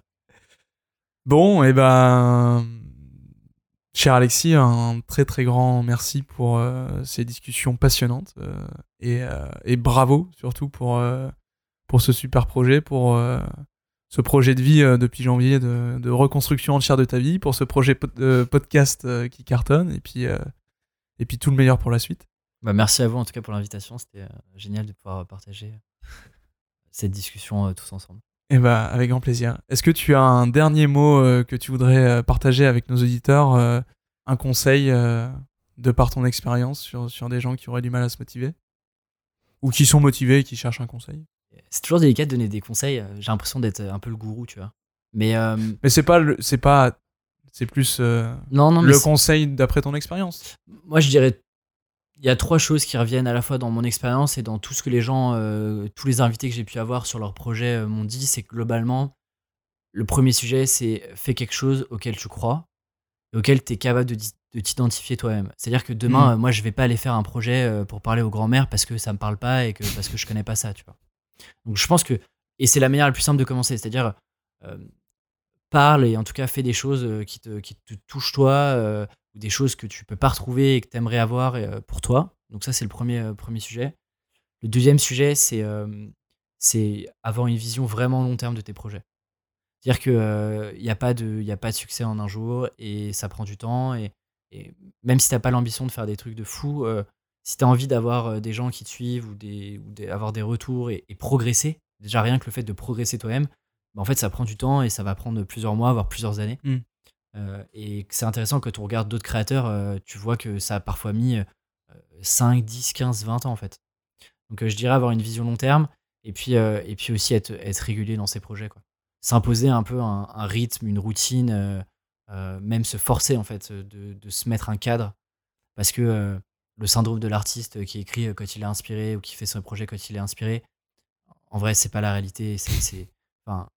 Bon, et ben, cher Alexis, un très très grand merci pour euh, ces discussions passionnantes euh, et, euh, et bravo surtout pour, euh, pour ce super projet, pour euh, ce projet de vie euh, depuis janvier de, de reconstruction entière de ta vie, pour ce projet pod- de podcast euh, qui cartonne et puis, euh, et puis tout le meilleur pour la suite. Bah, merci à vous en tout cas pour l'invitation. C'était euh, génial de pouvoir partager euh, cette discussion euh, tous ensemble. Et ben, avec grand plaisir. Est-ce que tu as un dernier mot euh, que tu voudrais euh, partager avec nos auditeurs, euh, un conseil euh, de par ton expérience sur, sur des gens qui auraient du mal à se motiver? Ou qui sont motivés et qui cherchent un conseil? C'est toujours délicat de donner des conseils. euh, J'ai l'impression d'être un peu le gourou, tu vois. Mais euh, Mais c'est pas, c'est pas, c'est plus euh, non, non, le conseil d'après ton expérience? moi je dirais il y a trois choses qui reviennent à la fois dans mon expérience et dans tout ce que les gens euh, tous les invités que j'ai pu avoir sur leur projet euh, m'ont dit c'est que globalement le premier sujet c'est fais quelque chose auquel tu crois et auquel tu es capable de, t'identifier toi-même c'est à dire que demain euh, moi je vais pas aller faire un projet euh, pour parler aux grand-mères parce que ça me parle pas et que parce que je connais pas ça tu vois donc je pense que et c'est la manière la plus simple de commencer c'est à dire euh, parle et en tout cas fais des choses euh, qui te, qui te touchent toi euh, ou des choses que tu peux pas retrouver et que tu aimerais avoir pour toi. Donc ça, c'est le premier, premier sujet. Le deuxième sujet, c'est avoir une vision vraiment long terme de tes projets. C'est-à-dire qu'il n'y a, pas de- a pas de succès en un jour et ça prend du temps. Et, même si tu n'as pas l'ambition de faire des trucs de fou, si tu as envie d'avoir euh, des gens qui te suivent ou, des, ou des- avoir des retours et, et progresser, déjà rien que le fait de progresser toi-même, bah, en fait, ça prend du temps et ça va prendre plusieurs mois, voire plusieurs années. Mm. Euh, et c'est intéressant quand on regarde d'autres créateurs, euh, tu vois que ça a parfois mis euh, 5, 10, 15, 20 ans en fait. Donc je dirais avoir une vision long terme et puis, et puis aussi être, être régulier dans ses projets. S'imposer un peu un, un rythme, une routine, même se forcer en fait de, de se mettre un cadre parce que le syndrome de l'artiste qui écrit euh, quand il est inspiré ou qui fait son projet quand il est inspiré, en vrai, c'est pas la réalité. C'est, c'est, enfin,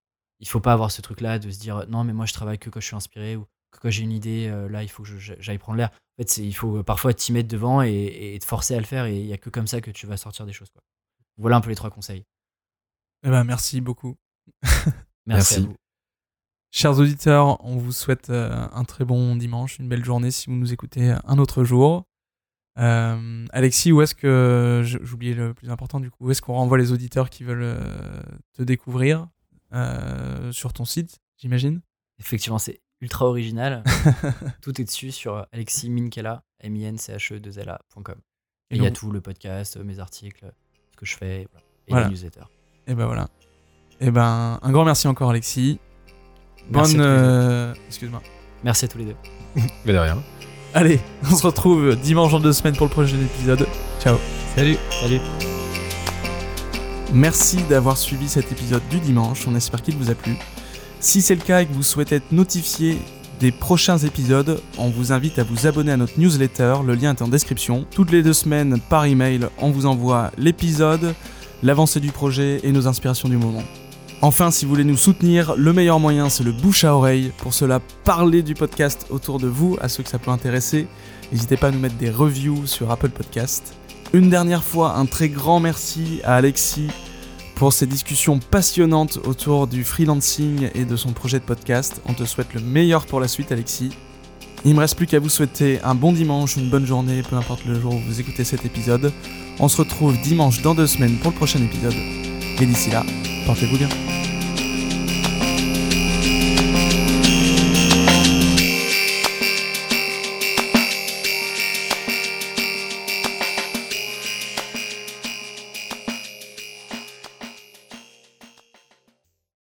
il faut pas avoir ce truc-là de se dire non, mais moi je travaille que quand je suis inspiré ou que quand j'ai une idée, euh, là il faut que j'aille prendre l'air. En fait, c'est, il faut parfois t'y mettre devant et, et te forcer à le faire et il y a que comme ça que tu vas sortir des choses. Quoi. Voilà un peu les trois conseils. Eh ben, merci beaucoup. Merci, à Merci. vous. Chers auditeurs, on vous souhaite euh, un très bon dimanche, une belle journée si vous nous écoutez un autre jour. Euh, Alexis, où est-ce que j'oubliais le plus important du coup Où est-ce qu'on renvoie les auditeurs qui veulent euh, te découvrir euh, sur ton site, j'imagine? Effectivement, c'est ultra original. tout est dessus sur Alexis Minkela, m i n c h e 2 lacom Et il y a tout le podcast, mes articles, ce que je fais, voilà. et Voilà. les newsletters. Et ben voilà. Et ben un grand merci encore Alexis. Merci Bonne. euh, Excuse-moi. Merci à tous les deux. Mais de rien. Allez, on se retrouve dimanche dans deux semaines pour le prochain épisode. Ciao. Salut. Salut. Merci d'avoir suivi cet épisode du dimanche, on espère qu'il vous a plu. Si c'est le cas et que vous souhaitez être notifié des prochains épisodes, on vous invite à vous abonner à notre newsletter, le lien est en description. Toutes les deux semaines, par email, on vous envoie l'épisode, l'avancée du projet et nos inspirations du moment. Enfin, si vous voulez nous soutenir, le meilleur moyen c'est le bouche à oreille. Pour cela, parlez du podcast autour de vous, à ceux que ça peut intéresser. N'hésitez pas à nous mettre des reviews sur Apple Podcast. Une dernière fois, un très grand merci à Alexis pour ces discussions passionnantes autour du freelancing et de son projet de podcast. On te souhaite le meilleur pour la suite, Alexis. Il me reste plus qu'à vous souhaiter un bon dimanche, une bonne journée, peu importe le jour où vous écoutez cet épisode. On se retrouve dimanche dans deux semaines pour le prochain épisode. Et d'ici là, portez-vous bien.